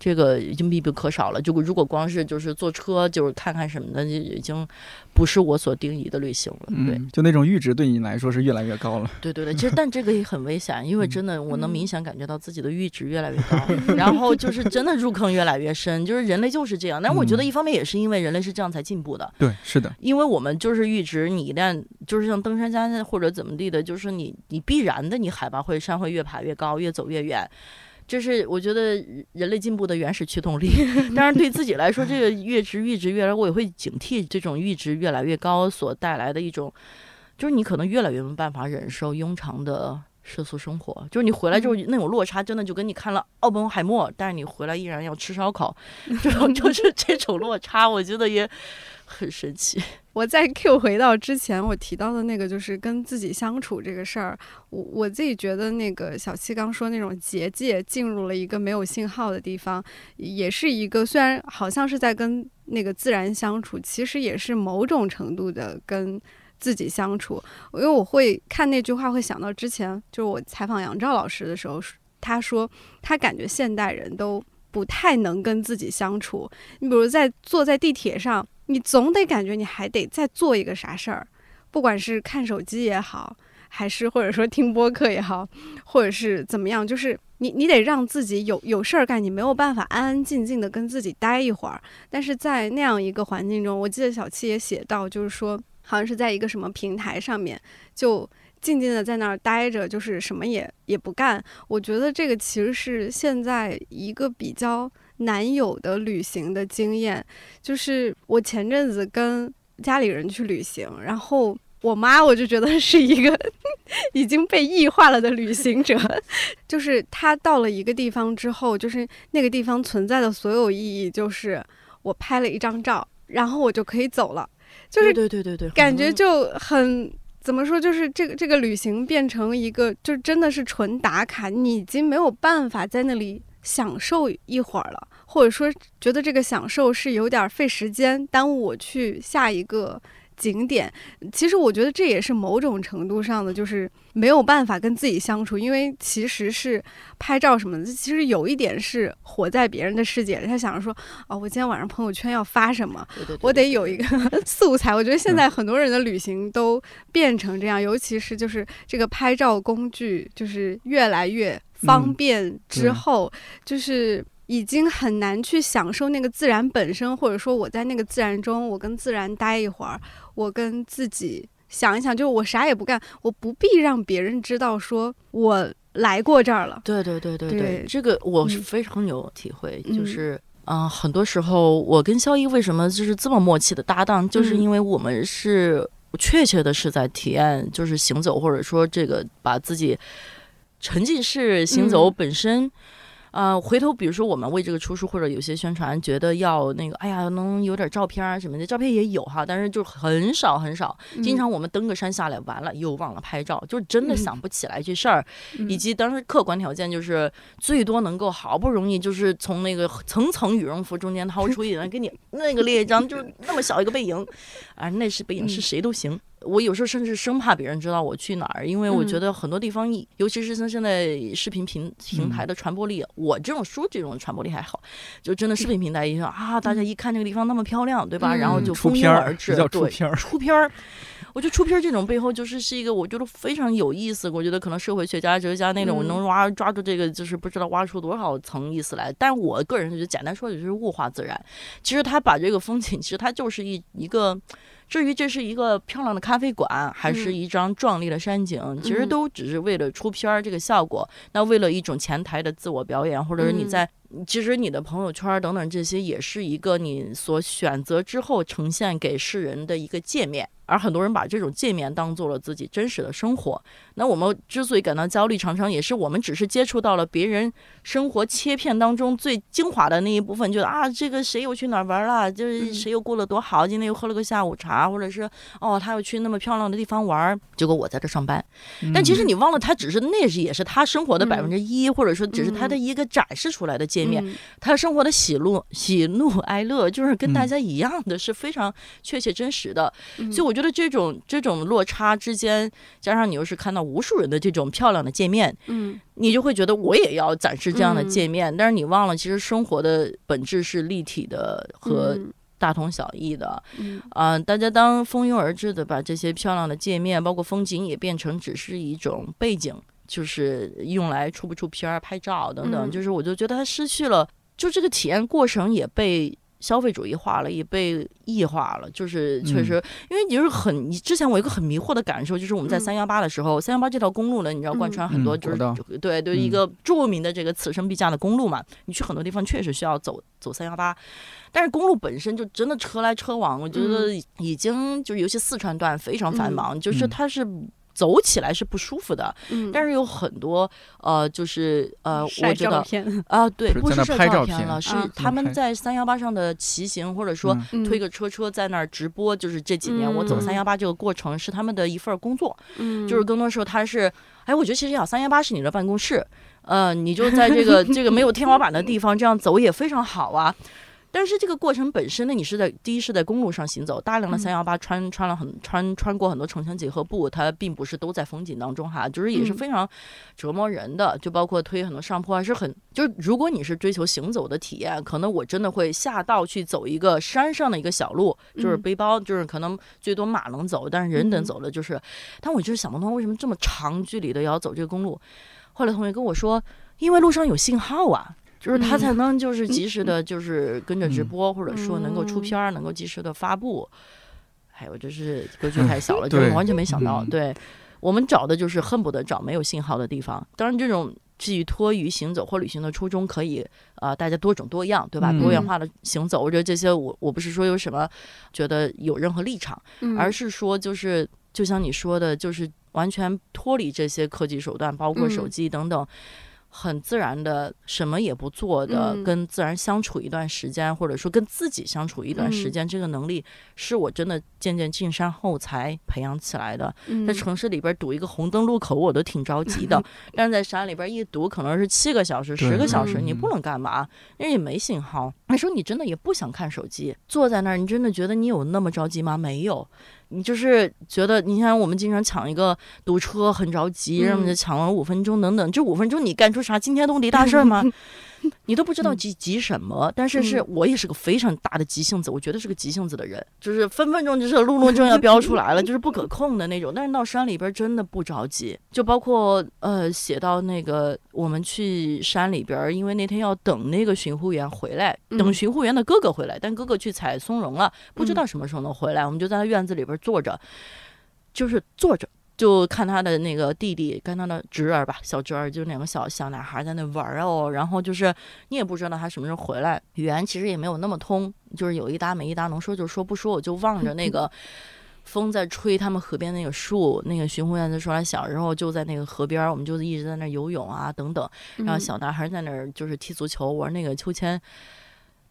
这个已经必不可少了。就如果光是就是坐车，就是看看什么的，就已经不是我所定义的旅行了。对，
就那种阈值对你来说是越来越高了。
对对对，其实 但这个也很危险，因为真的我能明显感觉到自己的阈值越来越高，然后就是真的入坑越来越深。就是人类就是这样，但我觉得一方面也是因为人类是这样才进步的。
对，是的，
因为我们就是阈值，你一旦就是像登山家或者怎么地的，就是你你必然的你海拔会山会越爬越高，越走越远。这是我觉得人类进步的原始驱动力。当然，对自己来说，这个阈值阈值越来，我也会警惕这种阈值越来越高所带来的一种，就是你可能越来越没办法忍受庸常的世俗生活。就是你回来之后那种落差，真的就跟你看了《奥本海默》，但是你回来依然要吃烧烤，这种就是这种落差，我觉得也很神奇。
我再 Q 回到之前我提到的那个，就是跟自己相处这个事儿。我我自己觉得，那个小七刚说那种结界进入了一个没有信号的地方，也是一个虽然好像是在跟那个自然相处，其实也是某种程度的跟自己相处。因为我会看那句话，会想到之前就是我采访杨照老师的时候，他说他感觉现代人都不太能跟自己相处。你比如在坐在地铁上。你总得感觉你还得再做一个啥事儿，不管是看手机也好，还是或者说听播客也好，或者是怎么样，就是你你得让自己有有事儿干，你没有办法安安静静的跟自己待一会儿。但是在那样一个环境中，我记得小七也写到，就是说好像是在一个什么平台上面，就静静的在那儿待着，就是什么也也不干。我觉得这个其实是现在一个比较。男友的旅行的经验，就是我前阵子跟家里人去旅行，然后我妈我就觉得是一个 已经被异化了的旅行者，就是她到了一个地方之后，就是那个地方存在的所有意义，就是我拍了一张照，然后我就可以走了，就是
对对对对，
感觉就很怎么说，就是这个这个旅行变成一个，就真的是纯打卡，你已经没有办法在那里。享受一会儿了，或者说觉得这个享受是有点费时间，耽误我去下一个。景点，其实我觉得这也是某种程度上的，就是没有办法跟自己相处，因为其实是拍照什么的，其实有一点是活在别人的世界里。他想着说，哦，我今天晚上朋友圈要发什么，我得有一个素材。我觉得现在很多人的旅行都变成这样，尤其是就是这个拍照工具就是越来越方便之后，就是。已经很难去享受那个自然本身，或者说我在那个自然中，我跟自然待一会儿，我跟自己想一想，就是我啥也不干，我不必让别人知道说我来过这儿了。
对对对对对，这个我是非常有体会，就是嗯，很多时候我跟肖一为什么就是这么默契的搭档，就是因为我们是确切的是在体验，就是行走，或者说这个把自己沉浸式行走本身。呃，回头比如说我们为这个出书或者有些宣传，觉得要那个，哎呀，能有点照片啊什么的，照片也有哈，但是就很少很少。经常我们登个山下来，完了又忘了拍照，就真的想不起来这事儿。以及当时客观条件就是最多能够好不容易就是从那个层层羽绒服中间掏出一 人给你那个列一张，就是那么小一个背影，啊，那是背影是谁都行。我有时候甚至生怕别人知道我去哪儿，因为我觉得很多地方，尤其是像现在视频平平台的传播力，我这种书这种传播力还好，就真的视频平台一说啊，大家一看这个地方那么漂亮，对吧？然后就蜂拥而至，对，出片儿。我觉得出片儿这种背后就是是一个我觉得非常有意思。我觉得可能社会学家、哲学家那种能挖抓住这个，就是不知道挖出多少层意思来。但我个人觉得，简单说就是物化自然。其实他把这个风景，其实它就是一一个。至于这是一个漂亮的咖啡馆，还是一张壮丽的山景，其实都只是为了出片儿这个效果。那为了一种前台的自我表演，或者是你在。其实你的朋友圈等等这些也是一个你所选择之后呈现给世人的一个界面，而很多人把这种界面当做了自己真实的生活。那我们之所以感到焦虑，常常也是我们只是接触到了别人生活切片当中最精华的那一部分，觉得啊，这个谁又去哪儿玩了？就是谁又过得多好？今天又喝了个下午茶，或者是哦，他又去那么漂亮的地方玩，结果我在这上班。但其实你忘了，他只是那是也是他生活的百分之一，或者说只是他的一个展示出来的界。面，他生活的喜怒喜怒哀乐，就是跟大家一样的，是非常确切真实的。所以我觉得这种这种落差之间，加上你又是看到无数人的这种漂亮的界面，嗯，你就会觉得我也要展示这样的界面。但是你忘了，其实生活的本质是立体的和大同小异的。嗯，大家当蜂拥而至的把这些漂亮的界面，包括风景，也变成只是一种背景。就是用来出不出片儿、拍照等等，就是我就觉得它失去了，就这个体验过程也被消费主义化了，也被异化了。就是确实，因为你是很，你之前我一个很迷惑的感受，就是我们在三幺八的时候，三幺八这条公路呢，你知道贯穿很多，就是对对一个著名的这个此生必驾的公路嘛。你去很多地方确实需要走走三幺八，但是公路本身就真的车来车往，我觉得已经就是尤其四川段非常繁忙，就是它是。走起来是不舒服的，嗯，但是有很多呃，就是呃，我觉得啊，对，不是晒照片了，是他们在三幺八上的骑行，或者说推个车车在那儿直播，就是这几年我走三幺八这个过程是他们的一份工作，嗯，就是更多时候他是，哎，我觉得其实好三幺八是你的办公室，呃，你就在这个 这个没有天花板的地方这样走也非常好啊。但是这个过程本身呢，你是在第一是在公路上行走，大量的三幺八穿穿了很穿穿过很多城乡结合部，它并不是都在风景当中哈，就是也是非常折磨人的，就包括推很多上坡还是很，就是如果你是追求行走的体验，可能我真的会下道去走一个山上的一个小路，就是背包，就是可能最多马能走，但是人能走的就是，但我就是想不通为什么这么长距离的要走这个公路，后来同学跟我说，因为路上有信号啊。就是他才能就是及时的，就是跟着直播，或者说能够出片儿，能够及时的发布。还有就是格局太小了，就是完全没想到。对我们找的就是恨不得找没有信号的地方。当然，这种寄托于行走或旅行的初衷可以啊，大家多种多样，对吧？多元化的行走，我觉得这些我我不是说有什么觉得有任何立场，而是说就是就像你说的，就是完全脱离这些科技手段，包括手机等等。很自然的什么也不做的，跟自然相处一段时间，或者说跟自己相处一段时间，这个能力是我真的渐渐进山后才培养起来的。在城市里边堵一个红灯路口，我都挺着急的，但是在山里边一堵，可能是七个小时、十个小时，你不能干嘛，因为也没信号。那时候你真的也不想看手机，坐在那儿，你真的觉得你有那么着急吗？没有。你就是觉得，你像我们经常抢一个堵车，很着急，然后就抢了五分钟等等，这五分钟你干出啥惊天动地大事吗？你都不知道急急什么，但是是我也是个非常大的急性子，我觉得是个急性子的人，就是分分钟就是路怒症要飙出来了，就是不可控的那种。但是到山里边真的不着急，就包括呃写到那个我们去山里边，因为那天要等那个巡护员回来，等巡护员的哥哥回来，但哥哥去采松茸了，不知道什么时候能回来，我们就在他院子里边坐着，就是坐着。就看他的那个弟弟跟他的侄儿吧，小侄儿就两个小小男孩在那玩哦，然后就是你也不知道他什么时候回来，语言其实也没有那么通，就是有一搭没一搭，能说就说，不说我就望着那个 风在吹他们河边那个树，那个巡护员在说他小时候就在那个河边，我们就一直在那游泳啊等等，然后小男孩在那儿就是踢足球玩那个秋千，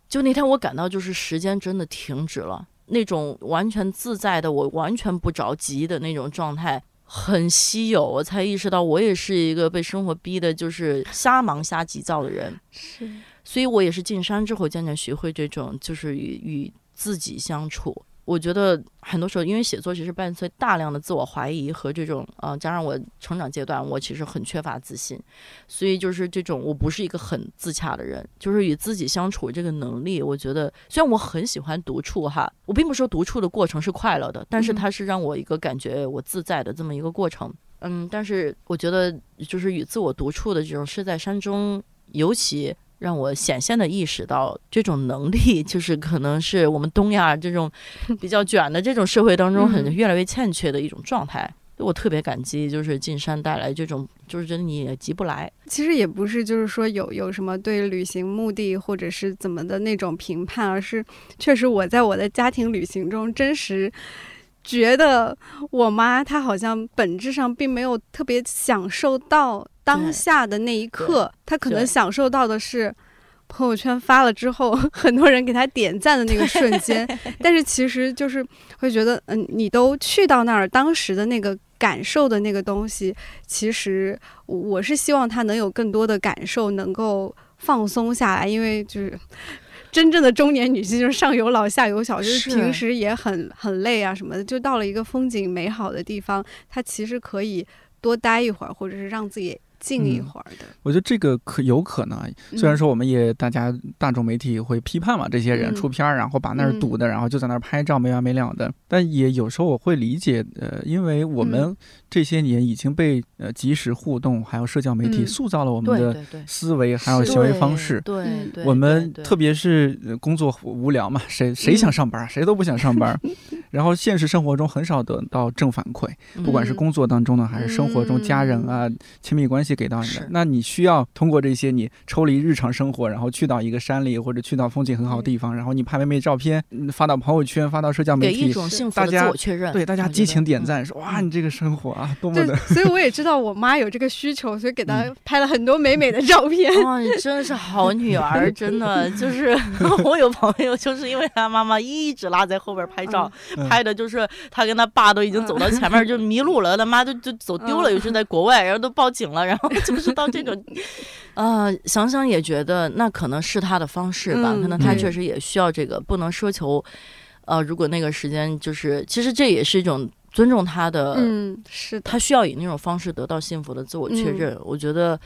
就那天我感到就是时间真的停止了，那种完全自在的，我完全不着急的那种状态。很稀有，我才意识到我也是一个被生活逼的，就是瞎忙瞎急躁的人。
是，
所以我也是进山之后渐渐学会这种，就是与与自己相处。我觉得很多时候，因为写作其实伴随大量的自我怀疑和这种，呃，加上我成长阶段，我其实很缺乏自信，所以就是这种，我不是一个很自洽的人，就是与自己相处这个能力，我觉得虽然我很喜欢独处哈，我并不说独处的过程是快乐的，但是它是让我一个感觉我自在的这么一个过程，嗯，但是我觉得就是与自我独处的这种是在山中，尤其。让我显现的意识到，这种能力 就是可能是我们东亚这种比较卷的这种社会当中很越来越欠缺的一种状态。我特别感激，就是进山带来这种，就是真的你也急不来。
其实也不是，就是说有有什么对旅行目的或者是怎么的那种评判，而是确实我在我的家庭旅行中真实觉得，我妈她好像本质上并没有特别享受到。当下的那一刻，他可能享受到的是朋友圈发了之后，很多人给他点赞的那个瞬间。但是其实就是会觉得，嗯，你都去到那儿，当时的那个感受的那个东西，其实我是希望他能有更多的感受，能够放松下来。因为就是 真正的中年女性，就是上有老下有小，就是平时也很很累啊什么的。就到了一个风景美好的地方，她其实可以多待一会儿，或者是让自己。静一会儿的，
我觉得这个可有可能。虽然说我们也大家大众媒体会批判嘛，这些人出片儿，然后把那儿堵的，然后就在那儿拍照没完没了的。但也有时候我会理解，呃，因为我们这些年已经被呃即时互动还有社交媒体塑造了我们的思维还有行为方式。
对，
我们特别是工作无聊嘛，谁谁想上班？谁都不想上班。然后现实生活中很少得到正反馈，不管是工作当中呢，还是生活中家人啊亲密关系。给到你的，那你需要通过这些，你抽离日常生活，然后去到一个山里或者去到风景很好的地方，然后你拍美美照片，发到朋友圈，发到社交媒体，每一种幸福大家对大家激情点赞，说哇，你这个生活啊，多么的。
所以我也知道我妈有这个需求，所以给她拍了很多美美的照片。
哇，你真的是好女 儿，真的就是 我有朋友，就是因为他妈妈一直拉在后边拍照，拍的就是他跟他爸都已经走到前面就迷路了，他妈就就走丢了，又是在国外，然后都报警了，然后。就是到这种，呃，想想也觉得那可能是他的方式吧，可能他确实也需要这个，不能奢求，呃，如果那个时间就是，其实这也是一种尊重他的，
嗯，是
他需要以那种方式得到幸福的自我确认。我觉得，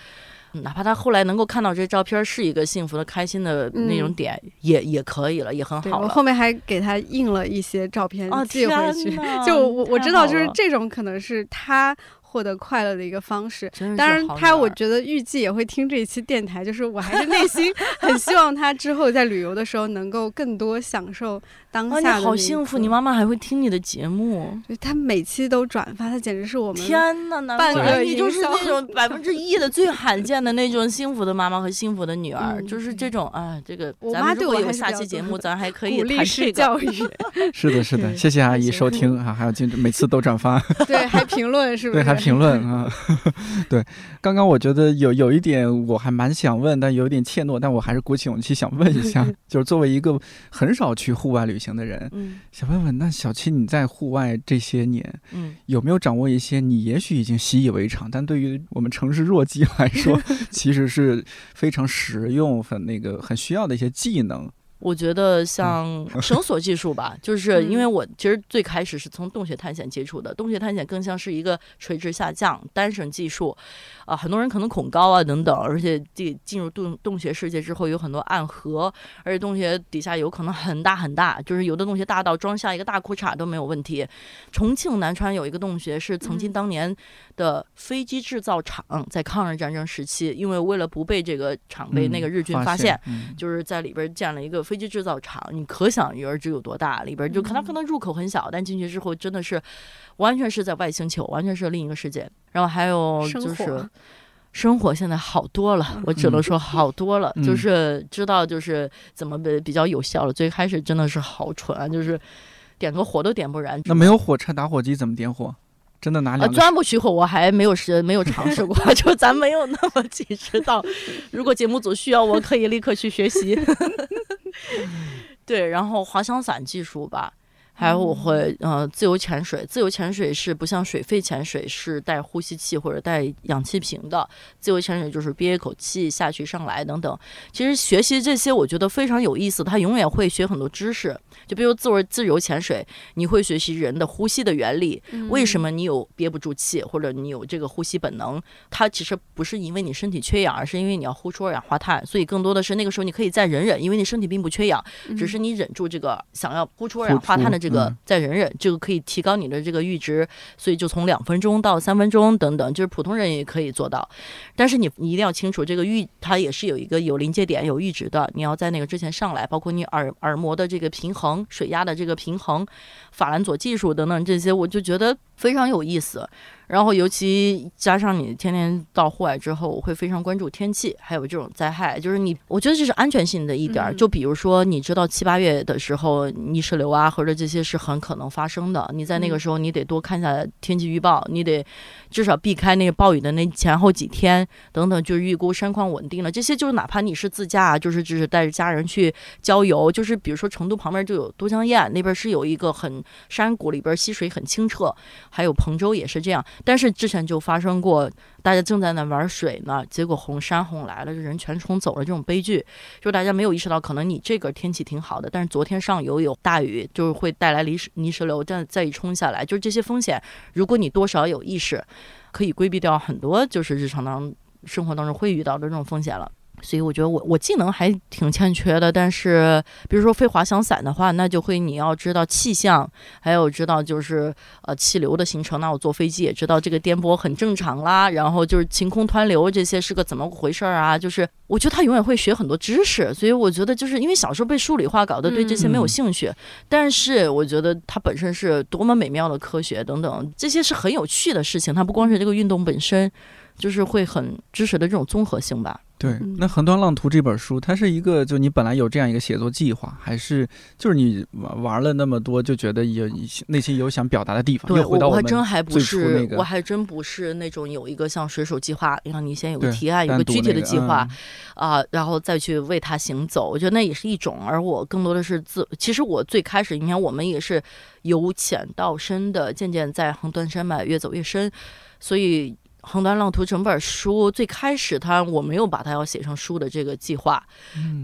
哪怕他后来能够看到这照片是一个幸福的、开心的那种点，也也可以了，也很好。
我后面还给他印了一些照片寄回去，就我我知道，就是这种可能是他。获得快乐的一个方式，当然他我觉得预计也会听这一期电台，就是我还是内心 很希望他之后在旅游的时候能够更多享受当下。
你好幸福，你妈妈还会听你的节目，
他每期都转发，他简直是我们
天呐，
半个
你就是那种百分之一的最罕见的那种幸福的妈妈和幸福的女儿，就是这种啊，这个咱妈对我有下期节目，咱还可以谈这个
教育。
是的，是的，谢谢阿姨收听啊，还有今每次都转发，
对，还评论是不是？
对，还。评论啊。对，刚刚我觉得有有一点我还蛮想问，但有点怯懦，但我还是鼓起勇气想问一下，就是作为一个很少去户外旅行的人，嗯，想问问，那小七你在户外这些年，嗯，有没有掌握一些你也许已经习以为常，但对于我们城市弱鸡来说，其实是非常实用、很那个很需要的一些技能？
我觉得像绳索技术吧，就 是因为我其实最开始是从洞穴探险接触的，洞穴探险更像是一个垂直下降单绳技术，啊，很多人可能恐高啊等等，而且进进入洞洞穴世界之后有很多暗河，而且洞穴底下有可能很大很大，就是有的洞穴大到装下一个大裤衩都没有问题。重庆南川有一个洞穴是曾经当年的飞机制造厂，在抗日战争时期，因为为了不被这个厂被那个日军发现，就是在里边建了一个。飞机制造厂，你可想而知有多大？里边就可能可能入口很小，但进去之后真的是完全是在外星球，完全是另一个世界。然后还有就是生活现在好多了，我只能说好多了，就是知道就是怎么比比较有效了。最开始真的是好蠢啊，就是点个火都点不燃。
那没有火柴打火机怎么点火？真的拿两
钻不取火，我还没有试，没有尝试过，就咱没有那么 及时到。如果节目组需要，我可以立刻去学习。对，然后滑翔伞技术吧。还有我会呃自由潜水，自由潜水是不像水肺潜水是带呼吸器或者带氧气瓶的，自由潜水就是憋一口气下去上来等等。其实学习这些我觉得非常有意思，他永远会学很多知识。就比如自由自由潜水，你会学习人的呼吸的原理，为什么你有憋不住气或者你有这个呼吸本能？它其实不是因为你身体缺氧，而是因为你要呼出二氧化碳，所以更多的是那个时候你可以再忍忍，因为你身体并不缺氧，只是你忍住这个想要呼出二氧化碳的。这个再忍忍，这个可以提高你的这个阈值，所以就从两分钟到三分钟等等，就是普通人也可以做到。但是你你一定要清楚，这个阈它也是有一个有临界点、有阈值的。你要在那个之前上来，包括你耳耳膜的这个平衡、水压的这个平衡、法兰佐技术等等这些，我就觉得非常有意思。然后，尤其加上你天天到户外之后，我会非常关注天气，还有这种灾害。就是你，我觉得这是安全性的一点。就比如说，你知道七八月的时候，泥石流啊，或者这些是很可能发生的。你在那个时候，你得多看一下天气预报，你得至少避开那个暴雨的那前后几天等等。就是预估山况稳定了，这些就是哪怕你是自驾，就是只是带着家人去郊游，就是比如说成都旁边就有都江堰，那边是有一个很山谷里边溪水很清澈，还有彭州也是这样。但是之前就发生过，大家正在那玩水呢，结果洪山洪来了，这人全冲走了，这种悲剧，就大家没有意识到，可能你这个天气挺好的，但是昨天上游有大雨，就是会带来泥石泥石流，再再一冲下来，就是这些风险，如果你多少有意识，可以规避掉很多，就是日常当生活当中会遇到的这种风险了。所以我觉得我我技能还挺欠缺的，但是比如说飞滑翔伞的话，那就会你要知道气象，还有知道就是呃气流的形成。那我坐飞机也知道这个颠簸很正常啦，然后就是晴空湍流这些是个怎么回事儿啊？就是我觉得他永远会学很多知识，所以我觉得就是因为小时候被数理化搞得对这些没有兴趣，但是我觉得它本身是多么美妙的科学等等，这些是很有趣的事情。它不光是这个运动本身。就是会很知识的这种综合性吧。
对，那《横断浪图》这本书，它是一个，就你本来有这样一个写作计划，还是就是你玩玩了那么多，就觉得有内心有想表达的地方？
对，
我
还真还不是，我还真不是那种有一个像水手计划，你看你先有个提案，有个具体的计划啊，然后再去为它行走。我觉得那也是一种，而我更多的是自。其实我最开始，你看我们也是由浅到深的，渐渐在横断山脉越走越深，所以。《横断浪图》整本书最开始，他我没有把它要写成书的这个计划，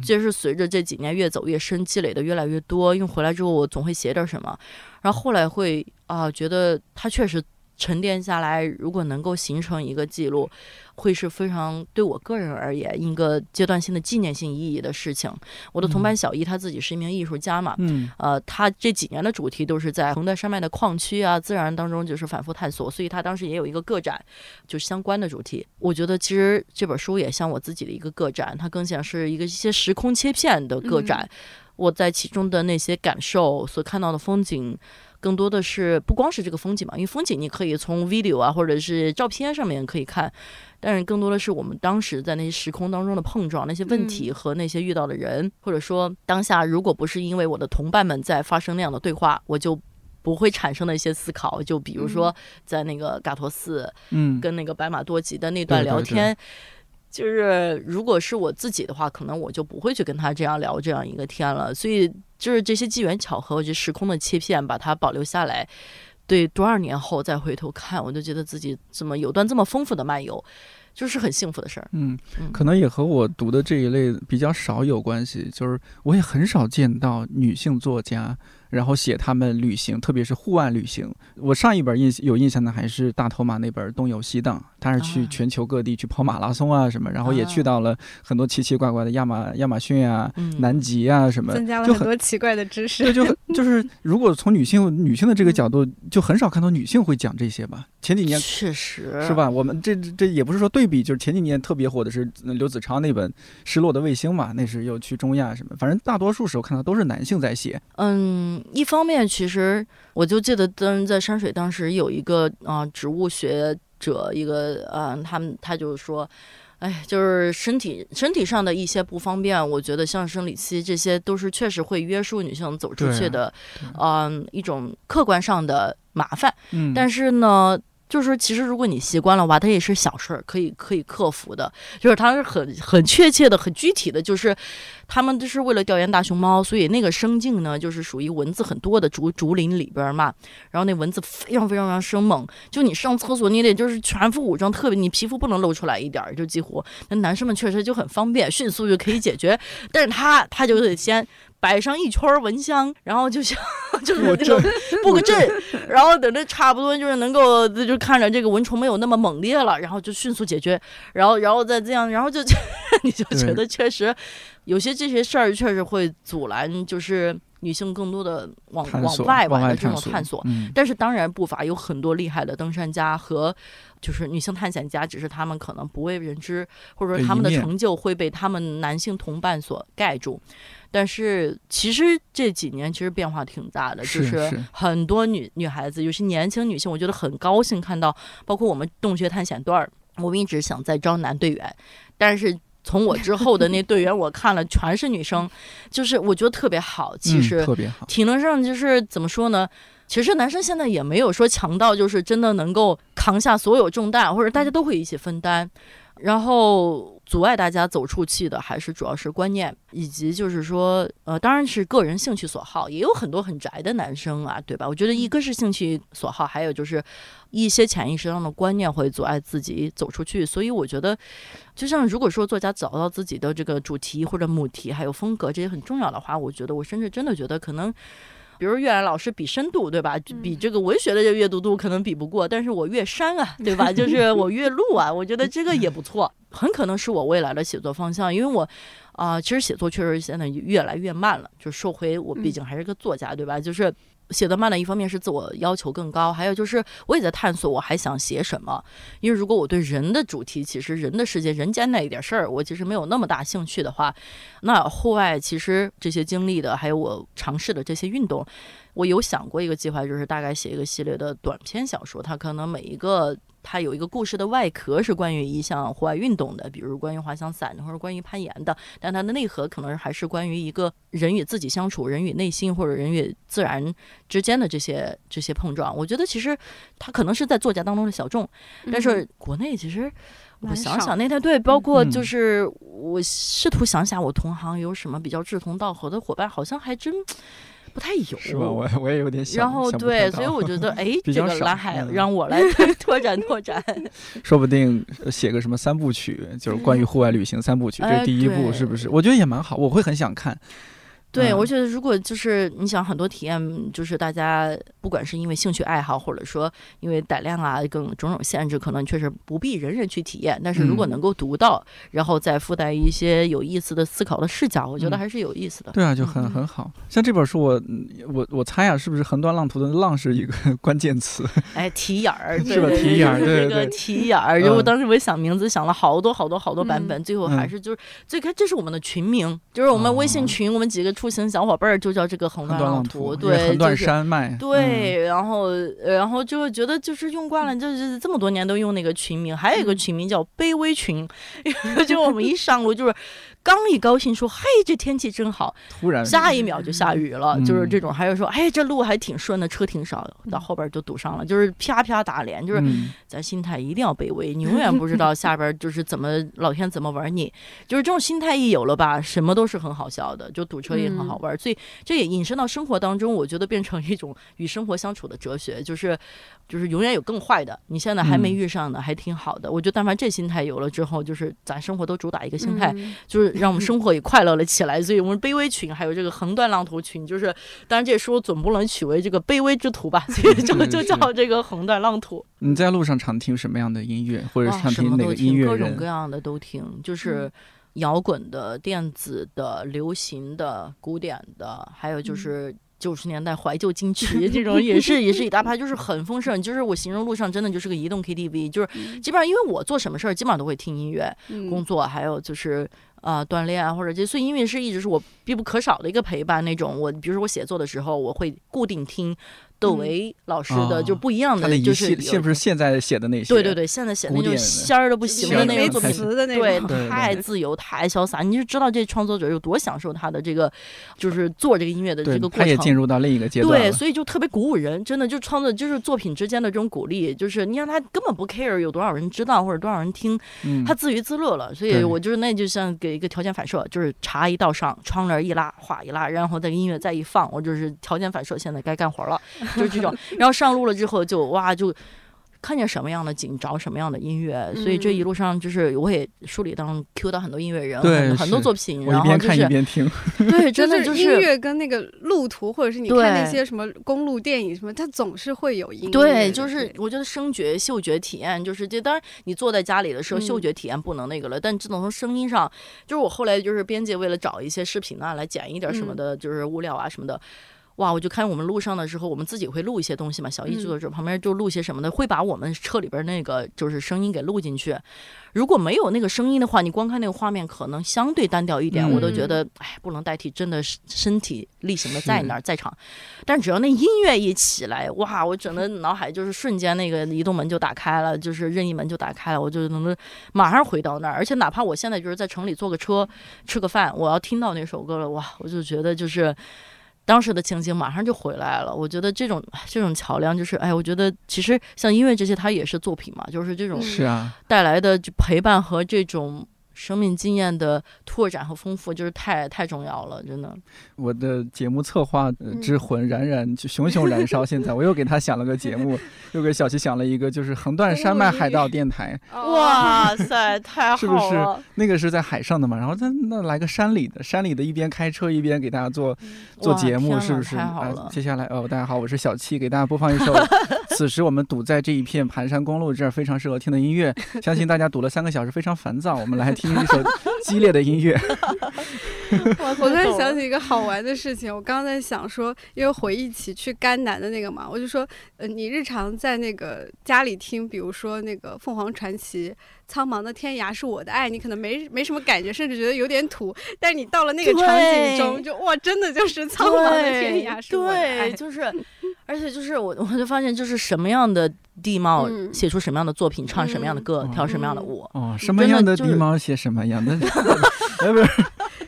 就是随着这几年越走越深，积累的越来越多，因为回来之后我总会写点什么，然后后来会啊觉得它确实。沉淀下来，如果能够形成一个记录，会是非常对我个人而言一个阶段性的纪念性意义的事情。我的同伴小易他自己是一名艺术家嘛，嗯，呃，他这几年的主题都是在横断山脉的矿区啊、自然当中就是反复探索，所以他当时也有一个个展，就是相关的主题。我觉得其实这本书也像我自己的一个个展，它更像是一个一些时空切片的个展。我在其中的那些感受，所看到的风景。更多的是不光是这个风景嘛，因为风景你可以从 video 啊或者是照片上面可以看，但是更多的是我们当时在那些时空当中的碰撞，那些问题和那些遇到的人，或者说当下如果不是因为我的同伴们在发生那样的对话，我就。不会产生的一些思考，就比如说在那个嘎托寺，嗯，跟那个白马多吉的那段聊天，就是如果是我自己的话，可能我就不会去跟他这样聊这样一个天了。所以就是这些机缘巧合，就时空的切片，把它保留下来。对，多少年后再回头看，我就觉得自己怎么有段这么丰富的漫游，就是很幸福的事儿。
嗯，可能也和我读的这一类比较少有关系，就是我也很少见到女性作家。然后写他们旅行，特别是户外旅行。我上一本印有印象的还是大头马那本《东游西荡》，他是去全球各地去跑马拉松啊什么，然后也去到了很多奇奇怪怪的亚马亚马逊啊、南极啊什么，
增加了很多奇怪的知识。
对，就 就是如果从女性女性的这个角度，就很少看到女性会讲这些吧。前几年
确实
是吧？我们这这也不是说对比，就是前几年特别火的是刘子超那本《失落的卫星》嘛，那是又去中亚什么，反正大多数时候看到都是男性在写。
嗯。一方面，其实我就记得，当在山水当时有一个啊植物学者，一个呃，他们他就说，哎，就是身体身体上的一些不方便，我觉得像生理期这些都是确实会约束女性走出去的，嗯，一种客观上的麻烦。嗯，但是呢。就是其实如果你习惯了话，它也是小事儿，可以可以克服的。就是它是很很确切的、很具体的，就是他们就是为了调研大熊猫，所以那个生境呢，就是属于蚊子很多的竹竹林里边嘛。然后那蚊子非常非常非常生猛，就你上厕所你得就是全副武装，特别你皮肤不能露出来一点儿，就几乎那男生们确实就很方便，迅速就可以解决。但是他他就得先。摆上一圈蚊香，然后就像 就是那种布个阵，然后等着差不多就是能够就看着这个蚊虫没有那么猛烈了，然后就迅速解决，然后然后再这样，然后就 你就觉得确实有些这些事儿确实会阻拦，就是女性更多的往往外
往
的这种探索。但是当然不乏有很多厉害的登山家和就是女性探险家，只是他们可能不为人知，或者说他们的成就会被他们男性同伴所盖住。但是其实这几年其实变化挺大的，就是很多女女孩子，尤其年轻女性，我觉得很高兴看到，包括我们洞穴探险队儿，我们一直想再招男队员，但是从我之后的那队员，我看了全是女生，就是我觉得特别好，其实
特别好，
体能上就是怎么说呢？其实男生现在也没有说强到就是真的能够扛下所有重担，或者大家都会一起分担。然后阻碍大家走出去的，还是主要是观念，以及就是说，呃，当然是个人兴趣所好，也有很多很宅的男生啊，对吧？我觉得一个是兴趣所好，还有就是一些潜意识上的观念会阻碍自己走出去。所以我觉得，就像如果说作家找到自己的这个主题或者母题，还有风格这些很重要的话，我觉得我甚至真的觉得可能。比如阅览老师比深度，对吧？比这个文学的这阅读度可能比不过，但是我越山啊，对吧？就 是我越路啊，我觉得这个也不错，很可能是我未来的写作方向，因为我，啊，其实写作确实现在越来越慢了，就说回我毕竟还是个作家，对吧？就是。写的慢的一方面是自我要求更高，还有就是我也在探索我还想写什么。因为如果我对人的主题，其实人的世界、人间那一点事儿，我其实没有那么大兴趣的话，那户外其实这些经历的，还有我尝试的这些运动，我有想过一个计划，就是大概写一个系列的短篇小说，它可能每一个。它有一个故事的外壳是关于一项户外运动的，比如关于滑翔伞或者关于攀岩的，但它的内核可能还是关于一个人与自己相处、人与内心或者人与自然之间的这些这些碰撞。我觉得其实它可能是在作家当中的小众，但是国内其实我想想那天对，包括就是我试图想想我同行有什么比较志同道合的伙伴，好像还真。不太有
是吧？我我也有点想。
然后对，所以我觉得，哎，这个蓝海让我来拓 展拓展。
说不定写个什么三部曲，就是关于户外旅行三部曲，这第一部是不是？我觉得也蛮好，我会很想看。
对，我觉得如果就是你想很多体验，就是大家不管是因为兴趣爱好，或者说因为胆量啊，更种种限制，可能确实不必人人去体验。但是如果能够读到，然后再附带一些有意思的思考的视角，我觉得还是有意思的。
对啊，就很很好。像这本书，我我我猜啊，是不是横断浪图的“浪”是一个 关键词？
哎，题眼儿
是吧？题眼儿，对
对对，题眼儿。就我当时我想名字，想了好多好多好多版本，最后还是就是最开，这是我们的群名，就是我们微信群，我们几个。出行小伙伴儿就叫这个横断
浪
图，对，
横断山脉，
对，然后然后就觉得就是用惯了，就是这么多年都用那个群名，还有一个群名叫卑微群，就我们一上路就是。刚一高兴说：“嘿，这天气真好。”
突然
下一秒就下雨了，就是这种。还有说：“哎，这路还挺顺的，车挺少。”到后边就堵上了，就是啪啪打脸。就是咱心态一定要卑微，你永远不知道下边就是怎么老天怎么玩你。就是这种心态一有了吧，什么都是很好笑的，就堵车也很好玩。所以这也引申到生活当中，我觉得变成一种与生活相处的哲学，就是就是永远有更坏的。你现在还没遇上的，还挺好的。我觉得但凡这心态有了之后，就是咱生活都主打一个心态，就是。让我们生活也快乐了起来，所以我们卑微群还有这个横断浪头群，就是当然这书总不能取为这个卑微之徒吧，所以就就叫这个横断浪图。
你在路上常听什么样的音乐，或者常听哪个音乐
各种各样的都听，就是摇滚的、电子的、流行的、古典的，还有就是。九十年代怀旧金曲这种也是 也是一大派，就是很丰盛。就是我形容路上真的就是个移动 KTV，就是基本上因为我做什么事儿基本上都会听音乐，工作还有就是呃锻炼啊或者这，所以音乐是一直是我必不可少的一个陪伴那种。我比如说我写作的时候，我会固定听。窦唯老师的就不一样
的，
就是
是不是现在写的那些？
对对对，现在写的那种仙儿的不行的那种
词的那
种，对，太自由，太潇洒。你就知道这创作者有多享受他的这个，就是做这个音乐的这个过程。他
也进入到另一个阶段。
对，所以就特别鼓舞人，真的就创作就是作品之间的这种鼓励，就是你让他根本不 care 有多少人知道或者多少人听，他自娱自乐了。所以我就是那就像给一个条件反射，就是茶一倒上，窗帘一拉，哗一拉，然后再音乐再一放，我就是条件反射，现在该干活了，就是这种，然后。上路了之后，就哇就。看见什么样的景，找什么样的音乐，所以这一路上就是我也书里当中 Q 到很多音乐人，
对
很多作品，然后
就是一边听，
对，真的就是
音乐跟那个路途，或者是你看那些什么公路电影什么，它总是会有音乐。
对，就是我觉得声觉、嗅觉体验，就是这当然你坐在家里的时候，嗅觉体验不能那个了，但只能从声音上，就是我后来就是编辑为了找一些视频啊来剪一点什么的，就是物料啊什么的。哇！我就看我们路上的时候，我们自己会录一些东西嘛。小艺制作者旁边就录些什么的，会把我们车里边那个就是声音给录进去。如果没有那个声音的话，你光看那个画面可能相对单调一点。我都觉得，哎，不能代替真的身体力行的在那儿在场。但只要那音乐一起来，哇！我整个脑海就是瞬间那个移动门就打开了，就是任意门就打开了，我就能马上回到那儿。而且哪怕我现在就是在城里坐个车吃个饭，我要听到那首歌了，哇！我就觉得就是。当时的情景马上就回来了，我觉得这种这种桥梁就是，哎，我觉得其实像音乐这些，它也是作品嘛，就是这种
是啊
带来的陪伴和这种。生命经验的拓展和丰富，就是太太重要了，真的。
我的节目策划之魂冉冉就熊熊燃烧。现在我又给他想了个节目，又给小七想了一个，就是横断山脉海盗电台。
哇塞，太好了！
是不是那个是在海上的嘛？然后他那来个山里的，山里的一边开车一边给大家做做节目，是不是？
太好了！
接下来哦，大家好，我是小七，给大家播放一首。此时我们堵在这一片盘山公路这儿，非常适合听的音乐。相信大家堵了三个小时，非常烦躁。我们来听。一首激烈的音乐。
我突然想起一个好玩的事情，我刚刚在想说，因为回忆起去甘南的那个嘛，我就说，呃，你日常在那个家里听，比如说那个凤凰传奇《苍茫的天涯是我的爱》，你可能没没什么感觉，甚至觉得有点土，但是你到了那个场景中，就哇，真的就是苍茫的天涯是我的爱，
就是，而且就是我我就发现，就是什么样的地貌写出什么样的作品，唱什么样的歌，跳什么样的舞，
哦，什么样的地貌写什么样的，
哎，不是。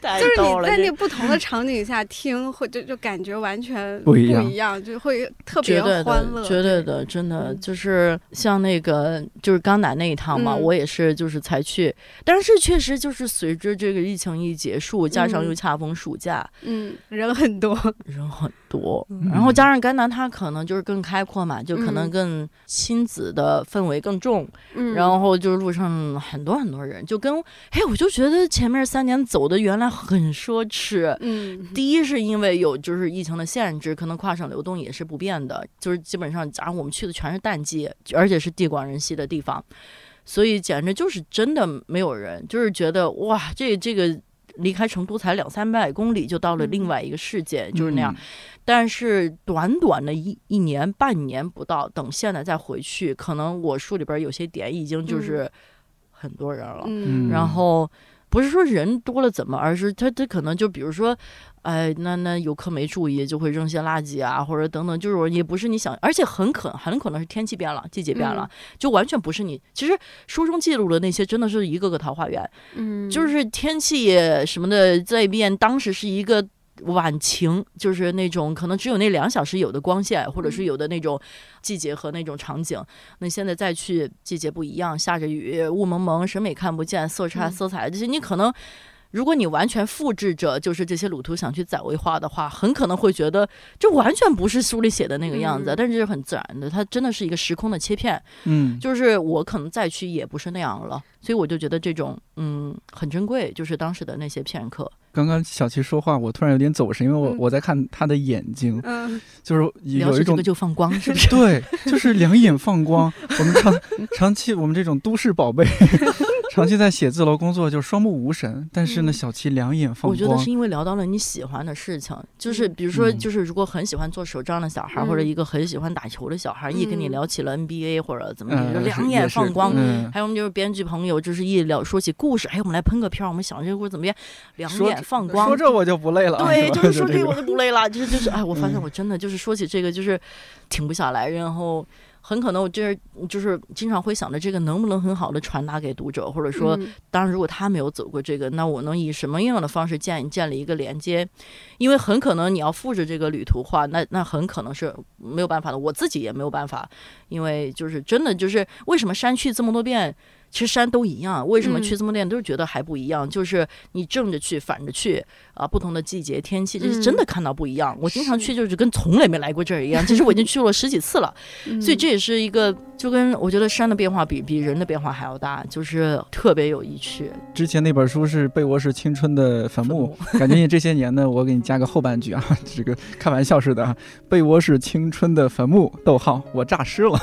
就是你在那不同的场景下听，会就就感觉完全
不
一样，就会特别欢乐。
绝对的，真的就是像那个就是刚来那一趟嘛，我也是就是才去，但是确实就是随着这个疫情一结束，加上又恰逢暑假，
嗯，人很多，
人很多，然后加上甘南它可能就是更开阔嘛，就可能更亲子的氛围更重，然后就是路上很多很多人，就跟哎，我就觉得前面三年走的原来。很奢侈，
嗯，
第一是因为有就是疫情的限制，可能跨省流动也是不变的，就是基本上，假如我们去的全是淡季，而且是地广人稀的地方，所以简直就是真的没有人，就是觉得哇，这这个离开成都才两三百公里就到了另外一个世界，就是那样。但是短短的一一年半年不到，等现在再回去，可能我书里边有些点已经就是很多人了，然后。不是说人多了怎么，而是他他可能就比如说，哎，那那游客没注意就会扔些垃圾啊，或者等等，就是也不是你想，而且很可很可能是天气变了，季节变了，就完全不是你。其实书中记录的那些真的是一个个桃花源，嗯，就是天气什么的在变，当时是一个。晚晴就是那种可能只有那两小时有的光线，或者是有的那种季节和那种场景。那现在再去，季节不一样，下着雨，雾蒙蒙，什么也看不见，色差色彩这些，你可能。如果你完全复制着就是这些鲁图想去载位化的话，很可能会觉得这完全不是书里写的那个样子。但是这是很自然的，它真的是一个时空的切片。嗯，就是我可能再去也不是那样了，所以我就觉得这种嗯很珍贵，就是当时的那些片刻。
刚刚小齐说话，我突然有点走神，因为我我在看他的眼睛，嗯，就是有一种
就放光，是不是？
对，就是两眼放光。我们长长期我们这种都市宝贝。长期在写字楼工作，就双目无神。但是呢，小七两眼放光。
我觉得是因为聊到了你喜欢的事情，就是比如说，就是如果很喜欢做手账的小孩，或者一个很喜欢打球的小孩，一跟你聊起了 NBA 或者怎么就两眼放光。还有我们就是编剧朋友，就是一聊说起故事，哎，我们来喷个片儿，我们想这个故事怎么样？两眼放光。
说这我就不累了。
对，就是说这个我就不累了。就是就是，哎，我发现我真的就是说起这个就是停不下来，然后。很可能我就是就是经常会想着这个能不能很好的传达给读者，或者说，当然如果他没有走过这个，那我能以什么样的方式建建立一个连接？因为很可能你要复制这个旅途话，那那很可能是没有办法的，我自己也没有办法，因为就是真的就是为什么删去这么多遍？其实山都一样，为什么去这么练都是觉得还不一样？就是你正着去，反着去啊，不同的季节、天气，这是真的看到不一样。我经常去，就是跟从来没来过这儿一样。其实我已经去了十几次了，所以这也是一个，就跟我觉得山的变化比比人的变化还要大，就是特别有意趣。
之前那本书是被窝是青春的坟墓，感觉你这些年呢，我给你加个后半句啊，这个开玩笑似的啊，被窝是青春的坟墓，逗号，我诈尸了。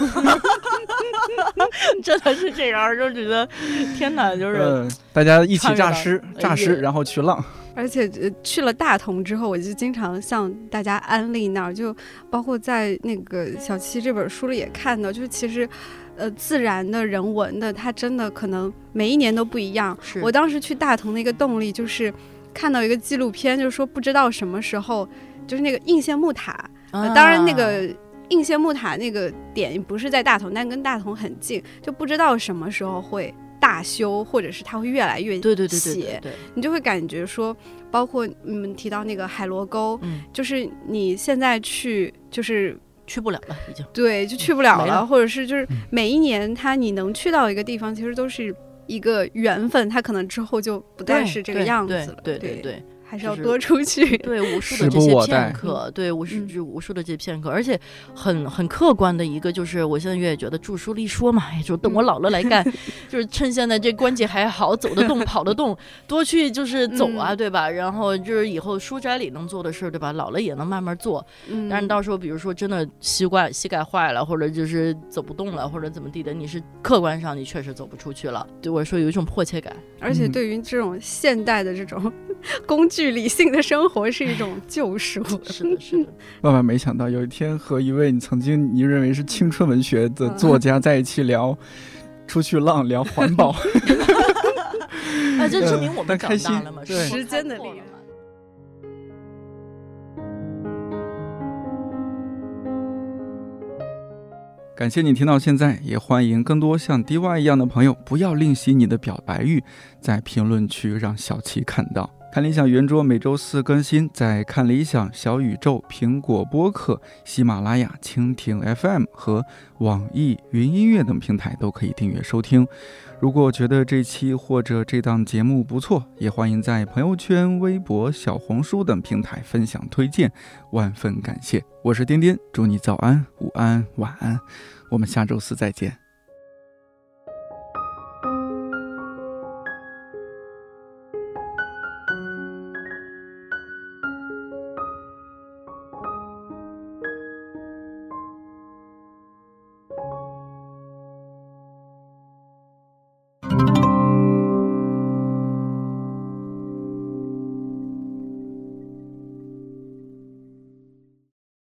真的是这样，就觉得天哪，就是
大家一起诈尸，诈尸，然后去浪。
而且去了大同之后，我就经常向大家安利那儿，就包括在那个小七这本书里也看到，就是其实，呃，自然的人文的，它真的可能每一年都不一样。我当时去大同的一个动力就是看到一个纪录片，就是说不知道什么时候，就是那个应县木塔，当然那个。应县木塔那个点不是在大同，但跟大同很近，就不知道什么时候会大修，或者是它会越来越
对对对对对，
你就会感觉说，包括你们提到那个海螺沟，嗯，就是你现在去就是
去不了了，已经。
对，就去不了了，或者是就是每一年它你能去到一个地方，其实都是一个缘分，它可能之后就不再是这个样子了，
对对。对。
还是要多出去，
对无数的这些片刻，对无数就无数的这些片刻，而且很很客观的一个就是，我现在越觉得著书立说嘛，也就等我老了来干，就是趁现在这关节还好，走得动，跑得动，多去就是走啊，对吧？然后就是以后书斋里能做的事儿，对吧？老了也能慢慢做，但是到时候比如说真的膝盖膝盖坏了，或者就是走不动了，或者怎么地的，你是客观上你确实走不出去了，对我说有一种迫切感，
而且对于这种现代的这种 工具。去理性的生活是一种救赎。
是的，是的。
万万没想到，有一天和一位你曾经你认为是青春文学的作家在一起聊，出去浪，聊环保。
那这证明我们长大了嘛？
时间的力量。
感谢你听到现在，也欢迎更多像 DY 一样的朋友，不要吝惜你的表白欲，在评论区让小七看到。看理想圆桌每周四更新，在看理想、小宇宙、苹果播客、喜马拉雅、蜻蜓 FM 和网易云音乐等平台都可以订阅收听。如果觉得这期或者这档节目不错，也欢迎在朋友圈、微博、小红书等平台分享推荐，万分感谢。我是颠颠，祝你早安、午安、晚安，我们下周四再见。